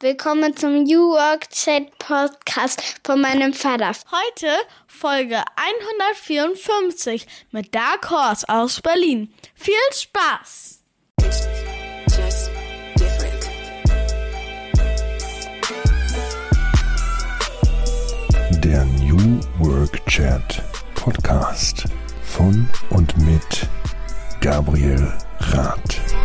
Willkommen zum New Work Chat Podcast von meinem Vater. Heute Folge 154 mit Dark Horse aus Berlin. Viel Spaß! Der New Work Chat Podcast von und mit Gabriel Rath.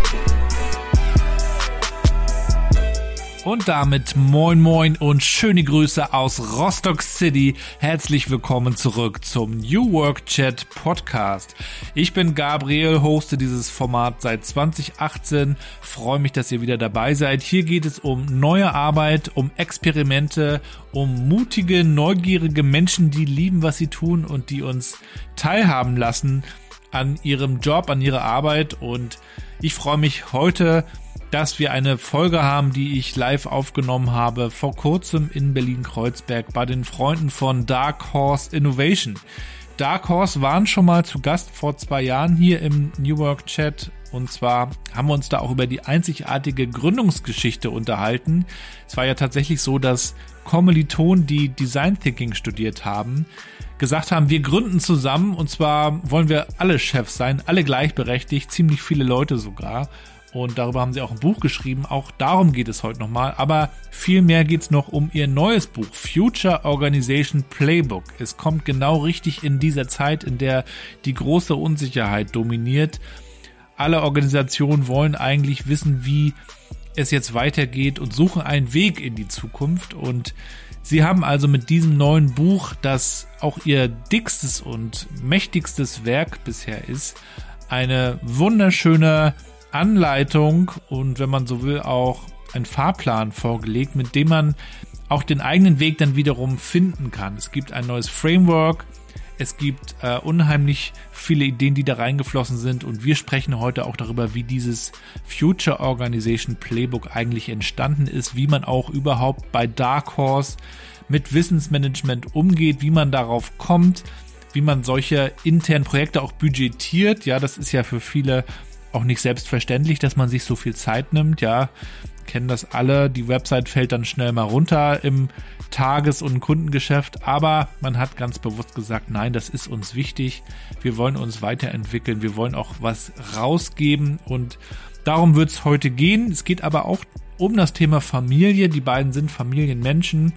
Und damit moin moin und schöne Grüße aus Rostock City. Herzlich willkommen zurück zum New Work Chat Podcast. Ich bin Gabriel, hoste dieses Format seit 2018. Freue mich, dass ihr wieder dabei seid. Hier geht es um neue Arbeit, um Experimente, um mutige, neugierige Menschen, die lieben, was sie tun und die uns teilhaben lassen an ihrem Job, an ihrer Arbeit. Und ich freue mich heute dass wir eine Folge haben, die ich live aufgenommen habe vor kurzem in Berlin-Kreuzberg bei den Freunden von Dark Horse Innovation. Dark Horse waren schon mal zu Gast vor zwei Jahren hier im New Work Chat und zwar haben wir uns da auch über die einzigartige Gründungsgeschichte unterhalten. Es war ja tatsächlich so, dass Kommilitonen, die Design Thinking studiert haben, gesagt haben, wir gründen zusammen und zwar wollen wir alle Chefs sein, alle gleichberechtigt, ziemlich viele Leute sogar. Und darüber haben sie auch ein Buch geschrieben. Auch darum geht es heute nochmal. Aber vielmehr geht es noch um ihr neues Buch, Future Organization Playbook. Es kommt genau richtig in dieser Zeit, in der die große Unsicherheit dominiert. Alle Organisationen wollen eigentlich wissen, wie es jetzt weitergeht und suchen einen Weg in die Zukunft. Und sie haben also mit diesem neuen Buch, das auch ihr dickstes und mächtigstes Werk bisher ist, eine wunderschöne Anleitung und wenn man so will auch ein Fahrplan vorgelegt, mit dem man auch den eigenen Weg dann wiederum finden kann. Es gibt ein neues Framework, es gibt äh, unheimlich viele Ideen, die da reingeflossen sind und wir sprechen heute auch darüber, wie dieses Future Organization Playbook eigentlich entstanden ist, wie man auch überhaupt bei Dark Horse mit Wissensmanagement umgeht, wie man darauf kommt, wie man solche internen Projekte auch budgetiert. Ja, das ist ja für viele auch nicht selbstverständlich, dass man sich so viel Zeit nimmt. Ja, kennen das alle. Die Website fällt dann schnell mal runter im Tages- und Kundengeschäft. Aber man hat ganz bewusst gesagt, nein, das ist uns wichtig. Wir wollen uns weiterentwickeln. Wir wollen auch was rausgeben. Und darum wird es heute gehen. Es geht aber auch um das Thema Familie. Die beiden sind Familienmenschen.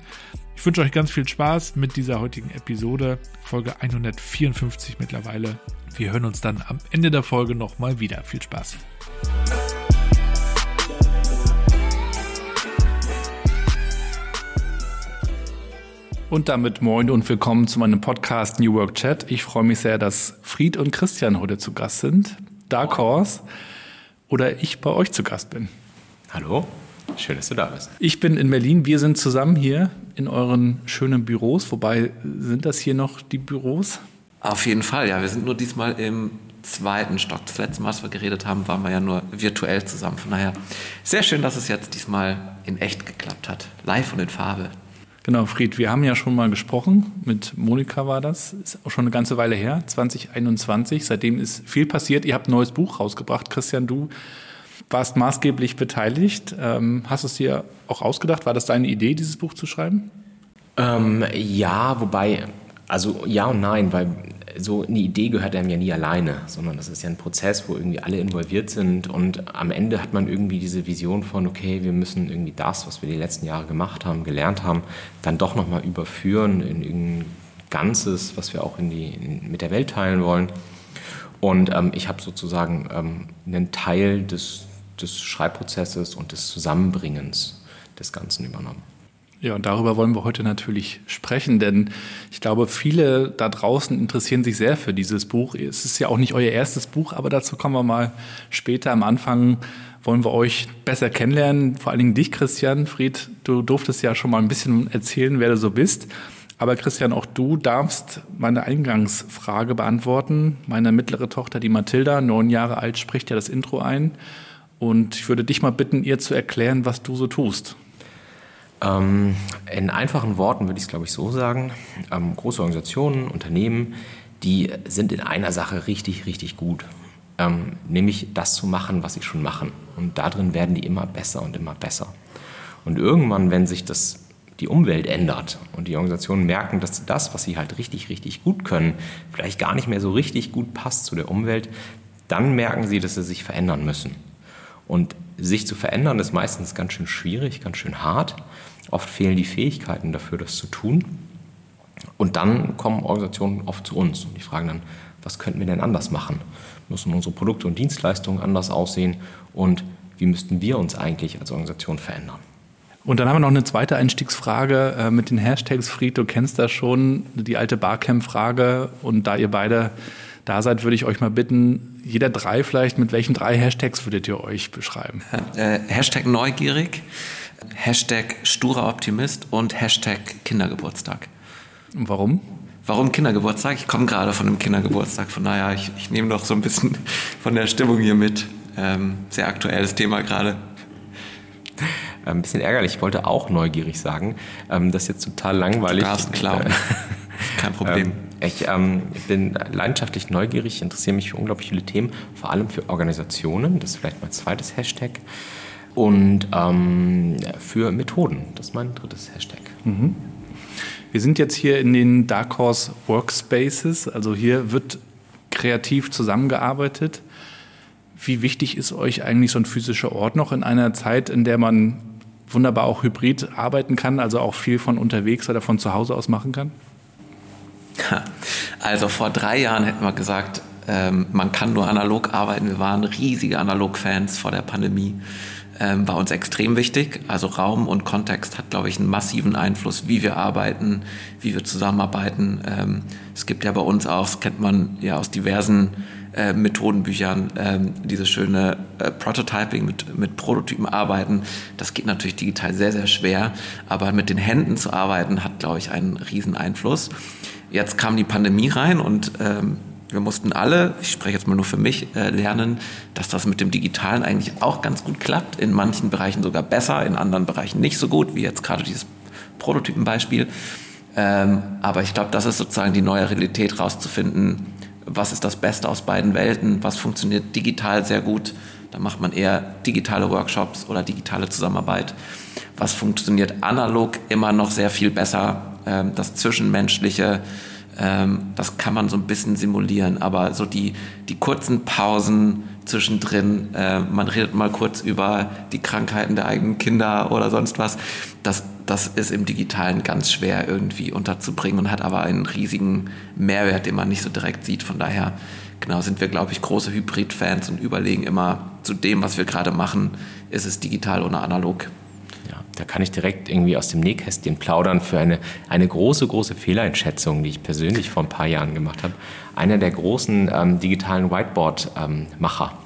Ich wünsche euch ganz viel Spaß mit dieser heutigen Episode, Folge 154 mittlerweile. Wir hören uns dann am Ende der Folge nochmal wieder. Viel Spaß. Und damit moin und willkommen zu meinem Podcast New Work Chat. Ich freue mich sehr, dass Fried und Christian heute zu Gast sind. Dark Horse oder ich bei euch zu Gast bin. Hallo, schön, dass du da bist. Ich bin in Berlin. Wir sind zusammen hier in euren schönen Büros. Wobei sind das hier noch die Büros? Auf jeden Fall, ja. Wir sind nur diesmal im zweiten Stock. Das letzte Mal, als wir geredet haben, waren wir ja nur virtuell zusammen. Von daher sehr schön, dass es jetzt diesmal in echt geklappt hat. Live und in Farbe. Genau, Fried, wir haben ja schon mal gesprochen. Mit Monika war das. Ist auch schon eine ganze Weile her, 2021. Seitdem ist viel passiert. Ihr habt ein neues Buch rausgebracht. Christian, du warst maßgeblich beteiligt. Ähm, hast du es dir auch ausgedacht? War das deine Idee, dieses Buch zu schreiben? Ähm, ja, wobei, also ja und nein, weil so eine Idee gehört einem ja nie alleine, sondern das ist ja ein Prozess, wo irgendwie alle involviert sind und am Ende hat man irgendwie diese Vision von, okay, wir müssen irgendwie das, was wir die letzten Jahre gemacht haben, gelernt haben, dann doch nochmal überführen in irgendein Ganzes, was wir auch in die, in, mit der Welt teilen wollen. Und ähm, ich habe sozusagen ähm, einen Teil des, des Schreibprozesses und des Zusammenbringens des Ganzen übernommen. Ja, und darüber wollen wir heute natürlich sprechen, denn ich glaube, viele da draußen interessieren sich sehr für dieses Buch. Es ist ja auch nicht euer erstes Buch, aber dazu kommen wir mal später. Am Anfang wollen wir euch besser kennenlernen, vor allen Dingen dich, Christian. Fried, du durftest ja schon mal ein bisschen erzählen, wer du so bist. Aber Christian, auch du darfst meine Eingangsfrage beantworten. Meine mittlere Tochter, die Mathilda, neun Jahre alt, spricht ja das Intro ein. Und ich würde dich mal bitten, ihr zu erklären, was du so tust. Ähm, in einfachen Worten würde ich es, glaube ich, so sagen. Ähm, große Organisationen, Unternehmen, die sind in einer Sache richtig, richtig gut. Ähm, nämlich das zu machen, was sie schon machen. Und darin werden die immer besser und immer besser. Und irgendwann, wenn sich das die Umwelt ändert und die Organisationen merken, dass das, was sie halt richtig, richtig gut können, vielleicht gar nicht mehr so richtig gut passt zu der Umwelt, dann merken sie, dass sie sich verändern müssen. Und sich zu verändern ist meistens ganz schön schwierig, ganz schön hart. Oft fehlen die Fähigkeiten dafür, das zu tun. Und dann kommen Organisationen oft zu uns und die fragen dann, was könnten wir denn anders machen? Müssen unsere Produkte und Dienstleistungen anders aussehen? Und wie müssten wir uns eigentlich als Organisation verändern? Und dann haben wir noch eine zweite Einstiegsfrage äh, mit den Hashtags. Fried, du kennst das schon, die alte Barcamp-Frage. Und da ihr beide da seid, würde ich euch mal bitten, jeder drei vielleicht, mit welchen drei Hashtags würdet ihr euch beschreiben? Äh, Hashtag neugierig, Hashtag sturer Optimist und Hashtag Kindergeburtstag. Und warum? Warum Kindergeburtstag? Ich komme gerade von einem Kindergeburtstag, von daher, ich, ich nehme doch so ein bisschen von der Stimmung hier mit. Ähm, sehr aktuelles Thema gerade. Ein bisschen ärgerlich, ich wollte auch neugierig sagen. Ähm, das ist jetzt total langweilig. Du darfst klauen. Kein Problem. Ähm, ich ähm, bin leidenschaftlich neugierig, interessiere mich für unglaublich viele Themen, vor allem für Organisationen. Das ist vielleicht mein zweites Hashtag. Und ähm, für Methoden. Das ist mein drittes Hashtag. Mhm. Wir sind jetzt hier in den Dark Horse Workspaces. Also hier wird kreativ zusammengearbeitet. Wie wichtig ist euch eigentlich so ein physischer Ort noch in einer Zeit, in der man wunderbar auch hybrid arbeiten kann, also auch viel von unterwegs oder von zu Hause aus machen kann? Also vor drei Jahren hätten wir gesagt, ähm, man kann nur analog arbeiten. Wir waren riesige Analog-Fans vor der Pandemie. Ähm, war uns extrem wichtig. Also Raum und Kontext hat, glaube ich, einen massiven Einfluss, wie wir arbeiten, wie wir zusammenarbeiten. Ähm, es gibt ja bei uns auch, das kennt man ja aus diversen äh, Methodenbüchern, dieses schöne äh, Prototyping mit, mit Prototypen arbeiten. Das geht natürlich digital sehr, sehr schwer. Aber mit den Händen zu arbeiten, hat, glaube ich, einen riesen Einfluss. Jetzt kam die Pandemie rein und ähm, wir mussten alle, ich spreche jetzt mal nur für mich, äh, lernen, dass das mit dem Digitalen eigentlich auch ganz gut klappt. In manchen Bereichen sogar besser, in anderen Bereichen nicht so gut, wie jetzt gerade dieses Prototypenbeispiel. Ähm, aber ich glaube, das ist sozusagen die neue Realität, rauszufinden, was ist das Beste aus beiden Welten, was funktioniert digital sehr gut. Da macht man eher digitale Workshops oder digitale Zusammenarbeit. Was funktioniert analog immer noch sehr viel besser das Zwischenmenschliche, ähm, das kann man so ein bisschen simulieren, aber so die, die kurzen Pausen zwischendrin, äh, man redet mal kurz über die Krankheiten der eigenen Kinder oder sonst was, das, das ist im Digitalen ganz schwer irgendwie unterzubringen und hat aber einen riesigen Mehrwert, den man nicht so direkt sieht. Von daher, genau, sind wir, glaube ich, große Hybrid-Fans und überlegen immer zu dem, was wir gerade machen, ist es digital oder analog da kann ich direkt irgendwie aus dem Nähkästchen plaudern für eine, eine große, große Fehleinschätzung, die ich persönlich vor ein paar Jahren gemacht habe. Einer der großen ähm, digitalen Whiteboard-Macher ähm,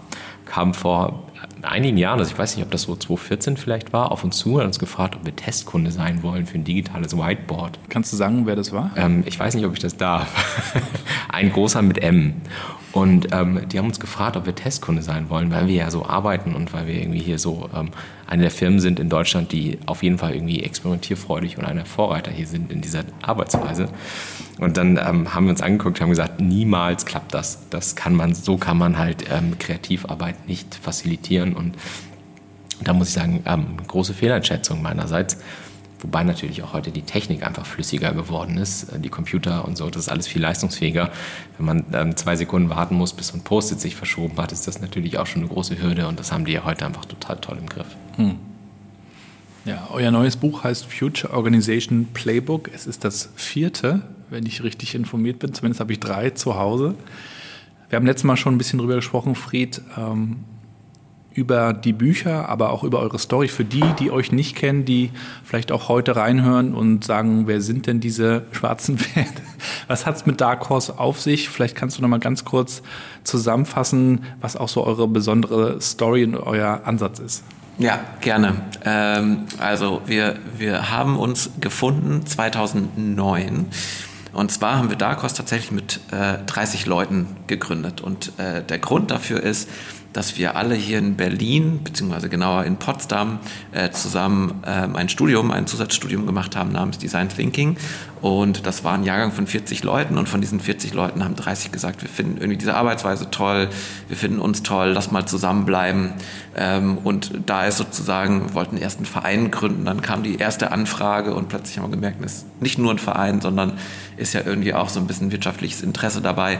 kam vor einigen Jahren, also ich weiß nicht, ob das so 2014 vielleicht war, auf uns zu und hat uns gefragt, ob wir Testkunde sein wollen für ein digitales Whiteboard. Kannst du sagen, wer das war? Ähm, ich weiß nicht, ob ich das darf. ein großer mit M. Und ähm, die haben uns gefragt, ob wir Testkunde sein wollen, weil wir ja so arbeiten und weil wir irgendwie hier so ähm, eine der Firmen sind in Deutschland, die auf jeden Fall irgendwie experimentierfreudig und einer Vorreiter hier sind in dieser Arbeitsweise. Und dann ähm, haben wir uns angeguckt, haben gesagt, niemals klappt das. Das kann man, so kann man halt ähm, Kreativarbeit nicht facilitieren. Und da muss ich sagen, ähm, große Fehleinschätzung meinerseits. Wobei natürlich auch heute die Technik einfach flüssiger geworden ist. Äh, die Computer und so, das ist alles viel leistungsfähiger. Wenn man ähm, zwei Sekunden warten muss, bis so ein Post-it sich verschoben hat, ist das natürlich auch schon eine große Hürde und das haben die ja heute einfach total toll im Griff. Hm. Ja, euer neues Buch heißt Future Organization Playbook. Es ist das vierte, wenn ich richtig informiert bin. Zumindest habe ich drei zu Hause. Wir haben letztes Mal schon ein bisschen drüber gesprochen, Fried. Ähm, über die Bücher, aber auch über eure Story. Für die, die euch nicht kennen, die vielleicht auch heute reinhören und sagen, wer sind denn diese schwarzen Pferde? Was hat es mit Dark Horse auf sich? Vielleicht kannst du noch mal ganz kurz zusammenfassen, was auch so eure besondere Story und euer Ansatz ist. Ja, gerne. Ähm, also wir, wir haben uns gefunden 2009 und zwar haben wir Dark Horse tatsächlich mit äh, 30 Leuten gegründet und äh, der Grund dafür ist, dass wir alle hier in Berlin, beziehungsweise genauer in Potsdam, äh, zusammen äh, ein Studium, ein Zusatzstudium gemacht haben namens Design Thinking. Und das war ein Jahrgang von 40 Leuten und von diesen 40 Leuten haben 30 gesagt, wir finden irgendwie diese Arbeitsweise toll, wir finden uns toll, lass mal zusammenbleiben. Ähm, und da ist sozusagen, wir wollten erst einen Verein gründen, dann kam die erste Anfrage und plötzlich haben wir gemerkt, es ist nicht nur ein Verein, sondern ist ja irgendwie auch so ein bisschen wirtschaftliches Interesse dabei.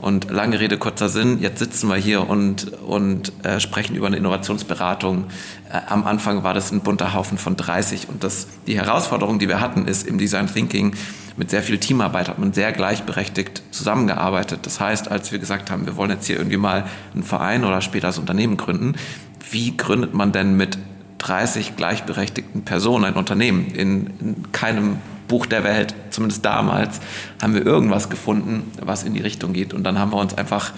Und lange Rede, kurzer Sinn, jetzt sitzen wir hier und, und äh, sprechen über eine Innovationsberatung. Äh, am Anfang war das ein bunter Haufen von 30 und das, die Herausforderung, die wir hatten, ist im Design Thinking mit sehr viel Teamarbeit hat man sehr gleichberechtigt zusammengearbeitet. Das heißt, als wir gesagt haben, wir wollen jetzt hier irgendwie mal einen Verein oder später das Unternehmen gründen, wie gründet man denn mit 30 gleichberechtigten Personen ein Unternehmen in, in keinem Buch der Welt, zumindest damals, haben wir irgendwas gefunden, was in die Richtung geht. Und dann haben wir uns einfach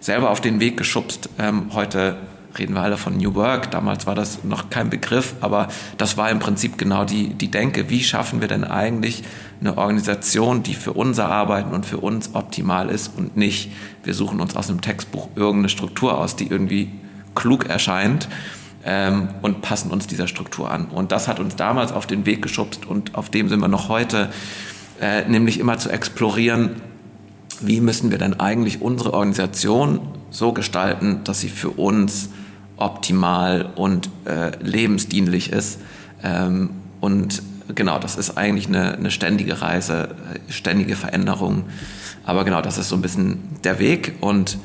selber auf den Weg geschubst. Ähm, heute reden wir alle von New Work. Damals war das noch kein Begriff, aber das war im Prinzip genau die, die Denke. Wie schaffen wir denn eigentlich eine Organisation, die für unser Arbeiten und für uns optimal ist und nicht, wir suchen uns aus einem Textbuch irgendeine Struktur aus, die irgendwie klug erscheint ähm, und passen uns dieser Struktur an. Und das hat uns damals auf den Weg geschubst und auf dem sind wir noch heute, äh, nämlich immer zu explorieren, wie müssen wir denn eigentlich unsere Organisation so gestalten, dass sie für uns optimal und äh, lebensdienlich ist. Ähm, und genau, das ist eigentlich eine, eine ständige Reise, äh, ständige Veränderung. Aber genau, das ist so ein bisschen der Weg und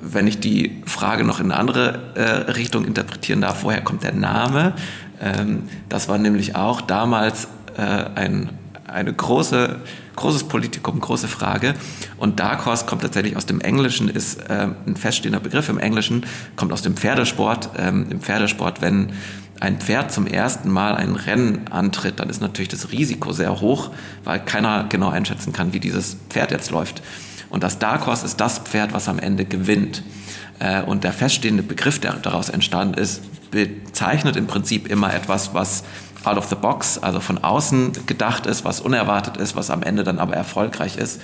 wenn ich die Frage noch in eine andere äh, Richtung interpretieren darf, woher kommt der Name? Ähm, das war nämlich auch damals äh, ein eine große, großes Politikum, große Frage. Und Dark Horse kommt tatsächlich aus dem Englischen, ist äh, ein feststehender Begriff im Englischen, kommt aus dem Pferdesport. Ähm, Im Pferdesport, wenn ein Pferd zum ersten Mal ein Rennen antritt, dann ist natürlich das Risiko sehr hoch, weil keiner genau einschätzen kann, wie dieses Pferd jetzt läuft. Und das Dark Horse ist das Pferd, was am Ende gewinnt. Äh, und der feststehende Begriff, der daraus entstanden ist, bezeichnet im Prinzip immer etwas, was out of the box, also von außen gedacht ist, was unerwartet ist, was am Ende dann aber erfolgreich ist.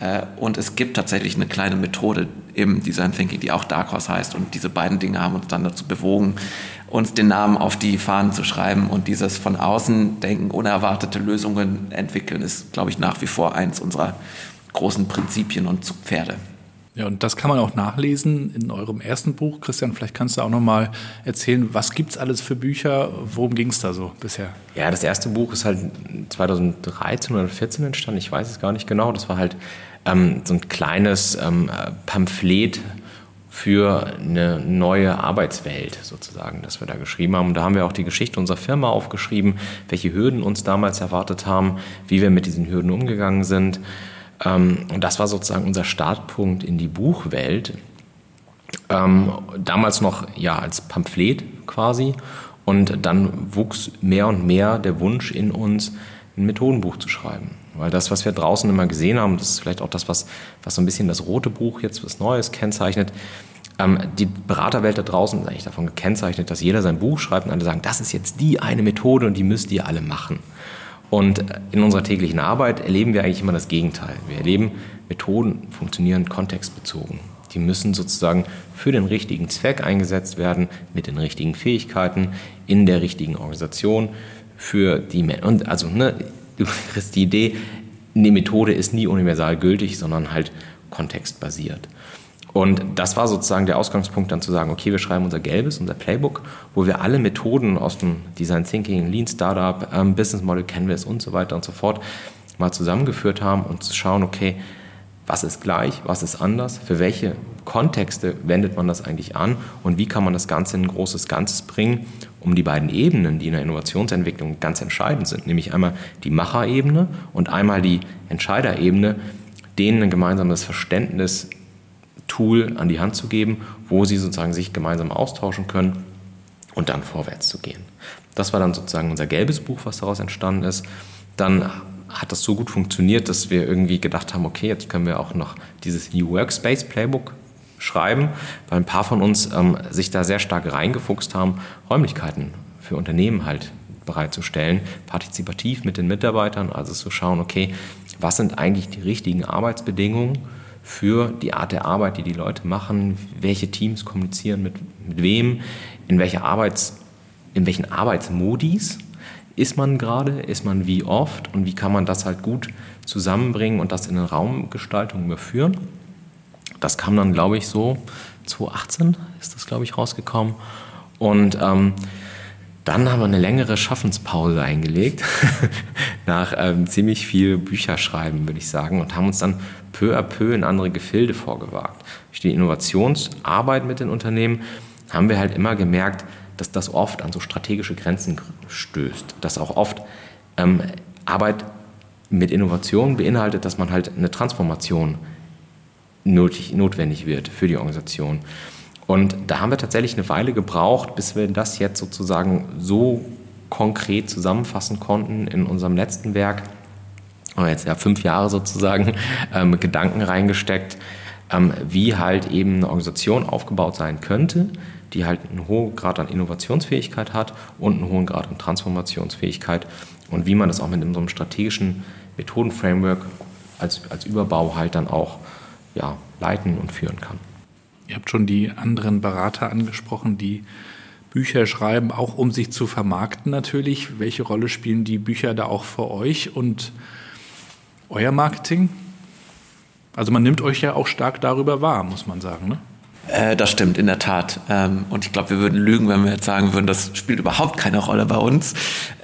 Äh, und es gibt tatsächlich eine kleine Methode im Design Thinking, die auch Dark Horse heißt. Und diese beiden Dinge haben uns dann dazu bewogen, uns den Namen auf die Fahnen zu schreiben. Und dieses von außen denken, unerwartete Lösungen entwickeln, ist, glaube ich, nach wie vor eins unserer großen Prinzipien und Zugpferde. Ja, und das kann man auch nachlesen in eurem ersten Buch. Christian, vielleicht kannst du auch noch mal erzählen, was gibt es alles für Bücher? Worum ging es da so bisher? Ja, das erste Buch ist halt 2013 oder 2014 entstanden. Ich weiß es gar nicht genau. Das war halt ähm, so ein kleines ähm, Pamphlet für eine neue Arbeitswelt sozusagen, das wir da geschrieben haben. Und da haben wir auch die Geschichte unserer Firma aufgeschrieben, welche Hürden uns damals erwartet haben, wie wir mit diesen Hürden umgegangen sind. Ähm, und das war sozusagen unser Startpunkt in die Buchwelt. Ähm, damals noch ja als Pamphlet quasi. Und dann wuchs mehr und mehr der Wunsch in uns, ein Methodenbuch zu schreiben. Weil das, was wir draußen immer gesehen haben, das ist vielleicht auch das, was, was so ein bisschen das rote Buch jetzt was Neues kennzeichnet. Ähm, die Beraterwelt da draußen ist eigentlich davon gekennzeichnet, dass jeder sein Buch schreibt und alle sagen, das ist jetzt die eine Methode und die müsst ihr alle machen. Und in unserer täglichen Arbeit erleben wir eigentlich immer das Gegenteil. Wir erleben, Methoden funktionieren kontextbezogen. Die müssen sozusagen für den richtigen Zweck eingesetzt werden, mit den richtigen Fähigkeiten, in der richtigen Organisation, für die Men Und also, ne, du kriegst die Idee, eine Methode ist nie universal gültig, sondern halt kontextbasiert. Und das war sozusagen der Ausgangspunkt, dann zu sagen, okay, wir schreiben unser gelbes, unser Playbook, wo wir alle Methoden aus dem Design Thinking, Lean Startup, ähm, Business Model Canvas und so weiter und so fort mal zusammengeführt haben und zu schauen, okay, was ist gleich, was ist anders, für welche Kontexte wendet man das eigentlich an und wie kann man das Ganze in ein großes Ganzes bringen, um die beiden Ebenen, die in der Innovationsentwicklung ganz entscheidend sind, nämlich einmal die Macherebene und einmal die Entscheiderebene, denen ein gemeinsames Verständnis Tool an die Hand zu geben, wo sie sozusagen sich gemeinsam austauschen können und dann vorwärts zu gehen. Das war dann sozusagen unser gelbes Buch, was daraus entstanden ist. Dann hat das so gut funktioniert, dass wir irgendwie gedacht haben, okay, jetzt können wir auch noch dieses New Workspace Playbook schreiben, weil ein paar von uns ähm, sich da sehr stark reingefuchst haben, Räumlichkeiten für Unternehmen halt bereitzustellen, partizipativ mit den Mitarbeitern, also zu schauen, okay, was sind eigentlich die richtigen Arbeitsbedingungen für die Art der Arbeit, die die Leute machen, welche Teams kommunizieren mit, mit wem, in, welche Arbeits, in welchen Arbeitsmodis ist man gerade, ist man wie oft und wie kann man das halt gut zusammenbringen und das in eine Raumgestaltung überführen. Das kam dann, glaube ich, so 2018 ist das, glaube ich, rausgekommen. Und ähm, dann haben wir eine längere Schaffenspause eingelegt, nach ähm, ziemlich viel Bücherschreiben, würde ich sagen, und haben uns dann peu à peu in andere Gefilde vorgewagt. Durch die Innovationsarbeit mit den Unternehmen haben wir halt immer gemerkt, dass das oft an so strategische Grenzen stößt, dass auch oft ähm, Arbeit mit Innovation beinhaltet, dass man halt eine Transformation nötig, notwendig wird für die Organisation. Und da haben wir tatsächlich eine Weile gebraucht, bis wir das jetzt sozusagen so konkret zusammenfassen konnten in unserem letzten Werk. Haben jetzt ja fünf Jahre sozusagen ähm, Gedanken reingesteckt, ähm, wie halt eben eine Organisation aufgebaut sein könnte, die halt einen hohen Grad an Innovationsfähigkeit hat und einen hohen Grad an Transformationsfähigkeit und wie man das auch mit so einem strategischen Methodenframework als, als Überbau halt dann auch ja, leiten und führen kann. Ihr habt schon die anderen Berater angesprochen, die Bücher schreiben, auch um sich zu vermarkten natürlich. Welche Rolle spielen die Bücher da auch für euch und euer Marketing? Also man nimmt euch ja auch stark darüber wahr, muss man sagen. Ne? Äh, das stimmt, in der Tat. Ähm, und ich glaube, wir würden lügen, wenn wir jetzt sagen würden, das spielt überhaupt keine Rolle bei uns.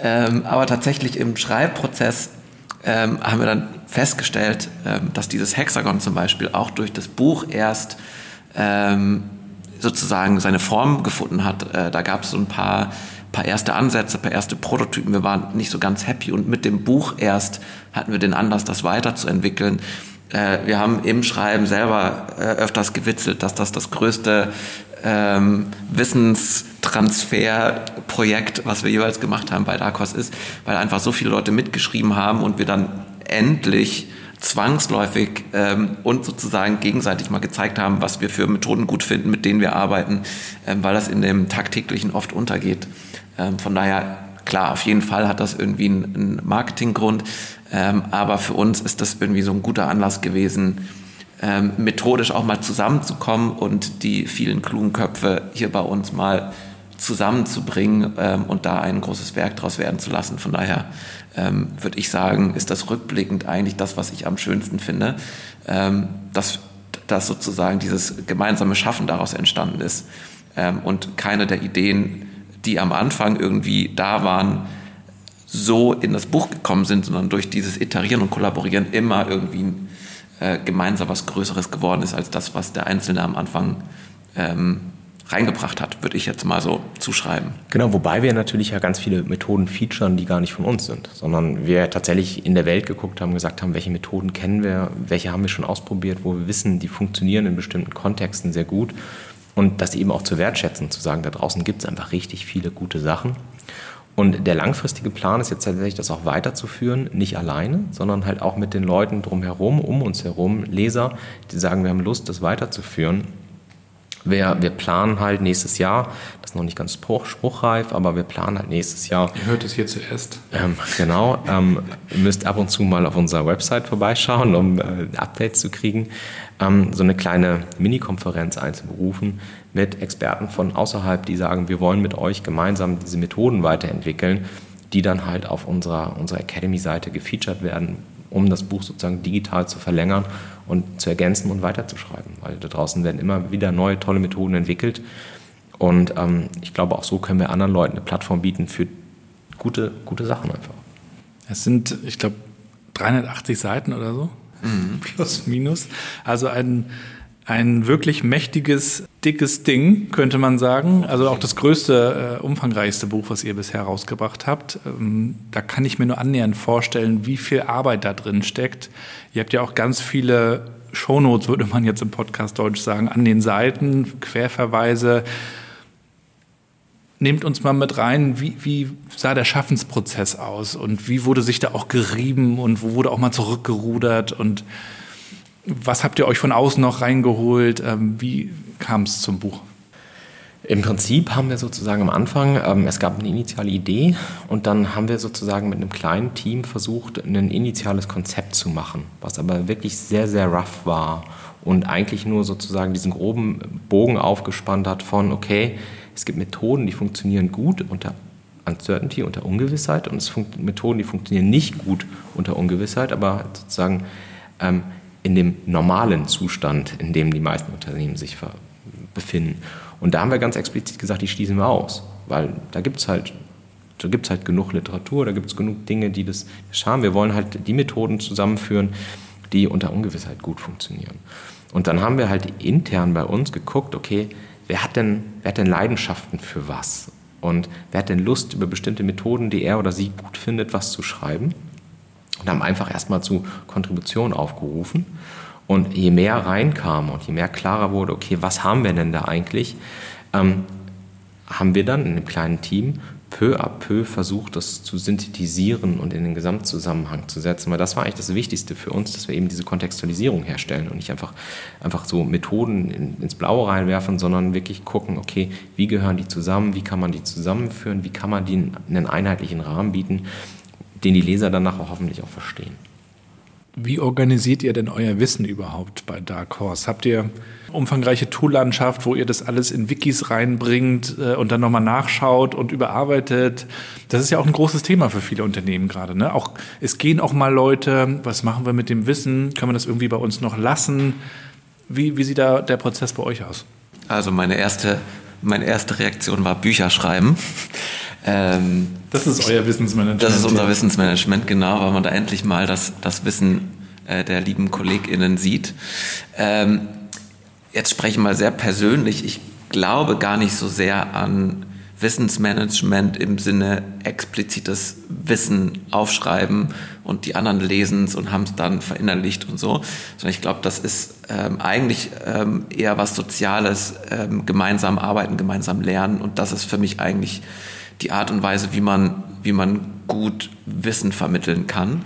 Ähm, aber tatsächlich im Schreibprozess ähm, haben wir dann festgestellt, ähm, dass dieses Hexagon zum Beispiel auch durch das Buch erst ähm, sozusagen seine Form gefunden hat. Äh, da gab es so ein paar, paar erste Ansätze, paar erste Prototypen. Wir waren nicht so ganz happy und mit dem Buch erst hatten wir den Anlass, das weiterzuentwickeln. Äh, wir haben im Schreiben selber äh, öfters gewitzelt, dass das das größte ähm, Wissenstransferprojekt, was wir jeweils gemacht haben bei Darkos ist, weil einfach so viele Leute mitgeschrieben haben und wir dann endlich zwangsläufig ähm, und sozusagen gegenseitig mal gezeigt haben, was wir für Methoden gut finden, mit denen wir arbeiten, ähm, weil das in dem tagtäglichen oft untergeht. Ähm, von daher, klar, auf jeden Fall hat das irgendwie einen, einen Marketinggrund, ähm, aber für uns ist das irgendwie so ein guter Anlass gewesen, ähm, methodisch auch mal zusammenzukommen und die vielen klugen Köpfe hier bei uns mal zusammenzubringen ähm, und da ein großes Werk daraus werden zu lassen. Von daher ähm, würde ich sagen, ist das rückblickend eigentlich das, was ich am schönsten finde, ähm, dass, dass sozusagen dieses gemeinsame Schaffen daraus entstanden ist ähm, und keine der Ideen, die am Anfang irgendwie da waren, so in das Buch gekommen sind, sondern durch dieses Iterieren und Kollaborieren immer irgendwie äh, gemeinsam was Größeres geworden ist als das, was der Einzelne am Anfang ähm, reingebracht hat, würde ich jetzt mal so zuschreiben. Genau, wobei wir natürlich ja ganz viele Methoden featuren, die gar nicht von uns sind, sondern wir tatsächlich in der Welt geguckt haben, gesagt haben, welche Methoden kennen wir, welche haben wir schon ausprobiert, wo wir wissen, die funktionieren in bestimmten Kontexten sehr gut und das eben auch zu wertschätzen, zu sagen, da draußen gibt es einfach richtig viele gute Sachen. Und der langfristige Plan ist jetzt tatsächlich, das auch weiterzuführen, nicht alleine, sondern halt auch mit den Leuten drumherum, um uns herum, Leser, die sagen, wir haben Lust, das weiterzuführen wir, wir planen halt nächstes Jahr, das ist noch nicht ganz spruch, spruchreif, aber wir planen halt nächstes Jahr. Ihr hört es hier zuerst. Ähm, genau. Ähm, ihr müsst ab und zu mal auf unserer Website vorbeischauen, um äh, Updates zu kriegen. Ähm, so eine kleine Mini-Konferenz einzuberufen mit Experten von außerhalb, die sagen, wir wollen mit euch gemeinsam diese Methoden weiterentwickeln, die dann halt auf unserer, unserer Academy-Seite gefeatured werden, um das Buch sozusagen digital zu verlängern und zu ergänzen und weiterzuschreiben. Weil da draußen werden immer wieder neue, tolle Methoden entwickelt. Und ähm, ich glaube, auch so können wir anderen Leuten eine Plattform bieten für gute, gute Sachen einfach. Es sind, ich glaube, 380 Seiten oder so. Mhm. Plus, minus. Also ein ein wirklich mächtiges, dickes Ding, könnte man sagen. Also auch das größte, äh, umfangreichste Buch, was ihr bisher rausgebracht habt. Ähm, da kann ich mir nur annähernd vorstellen, wie viel Arbeit da drin steckt. Ihr habt ja auch ganz viele Shownotes, würde man jetzt im Podcast Deutsch sagen, an den Seiten, Querverweise. Nehmt uns mal mit rein, wie, wie sah der Schaffensprozess aus und wie wurde sich da auch gerieben und wo wurde auch mal zurückgerudert und was habt ihr euch von außen noch reingeholt? Ähm, wie kam es zum Buch? Im Prinzip haben wir sozusagen am Anfang, ähm, es gab eine initiale Idee und dann haben wir sozusagen mit einem kleinen Team versucht, ein initiales Konzept zu machen, was aber wirklich sehr, sehr rough war und eigentlich nur sozusagen diesen groben Bogen aufgespannt hat von, okay, es gibt Methoden, die funktionieren gut unter Uncertainty, unter Ungewissheit und es gibt Methoden, die funktionieren nicht gut unter Ungewissheit, aber sozusagen ähm, in dem normalen Zustand, in dem die meisten Unternehmen sich befinden. Und da haben wir ganz explizit gesagt, die schließen wir aus, weil da gibt es halt, da gibt's halt genug Literatur, da gibt es genug Dinge, die das schauen. Wir wollen halt die Methoden zusammenführen, die unter Ungewissheit gut funktionieren. Und dann haben wir halt intern bei uns geguckt, okay, wer hat denn, wer hat denn Leidenschaften für was? Und wer hat denn Lust, über bestimmte Methoden, die er oder sie gut findet, was zu schreiben? Und haben einfach erstmal zu Kontributionen aufgerufen und je mehr reinkam und je mehr klarer wurde, okay, was haben wir denn da eigentlich, ähm, haben wir dann in einem kleinen Team peu à peu versucht, das zu synthetisieren und in den Gesamtzusammenhang zu setzen. Weil das war eigentlich das Wichtigste für uns, dass wir eben diese Kontextualisierung herstellen und nicht einfach, einfach so Methoden in, ins Blaue reinwerfen, sondern wirklich gucken, okay, wie gehören die zusammen, wie kann man die zusammenführen, wie kann man die in einen einheitlichen Rahmen bieten, den die Leser danach auch hoffentlich auch verstehen. Wie organisiert ihr denn euer Wissen überhaupt bei Dark Horse? Habt ihr umfangreiche Toollandschaft, wo ihr das alles in Wikis reinbringt äh, und dann nochmal nachschaut und überarbeitet? Das ist ja auch ein großes Thema für viele Unternehmen gerade. Ne? Auch, es gehen auch mal Leute, was machen wir mit dem Wissen? Können wir das irgendwie bei uns noch lassen? Wie, wie sieht da der Prozess bei euch aus? Also meine erste, meine erste Reaktion war Bücher schreiben. Ähm, das ist euer Wissensmanagement. Das ist unser Wissensmanagement, genau, weil man da endlich mal das, das Wissen äh, der lieben KollegInnen sieht. Ähm, jetzt spreche ich mal sehr persönlich. Ich glaube gar nicht so sehr an Wissensmanagement im Sinne explizites Wissen aufschreiben und die anderen lesen es und haben es dann verinnerlicht und so, sondern ich glaube, das ist ähm, eigentlich ähm, eher was Soziales, ähm, gemeinsam arbeiten, gemeinsam lernen und das ist für mich eigentlich die Art und Weise, wie man, wie man gut Wissen vermitteln kann.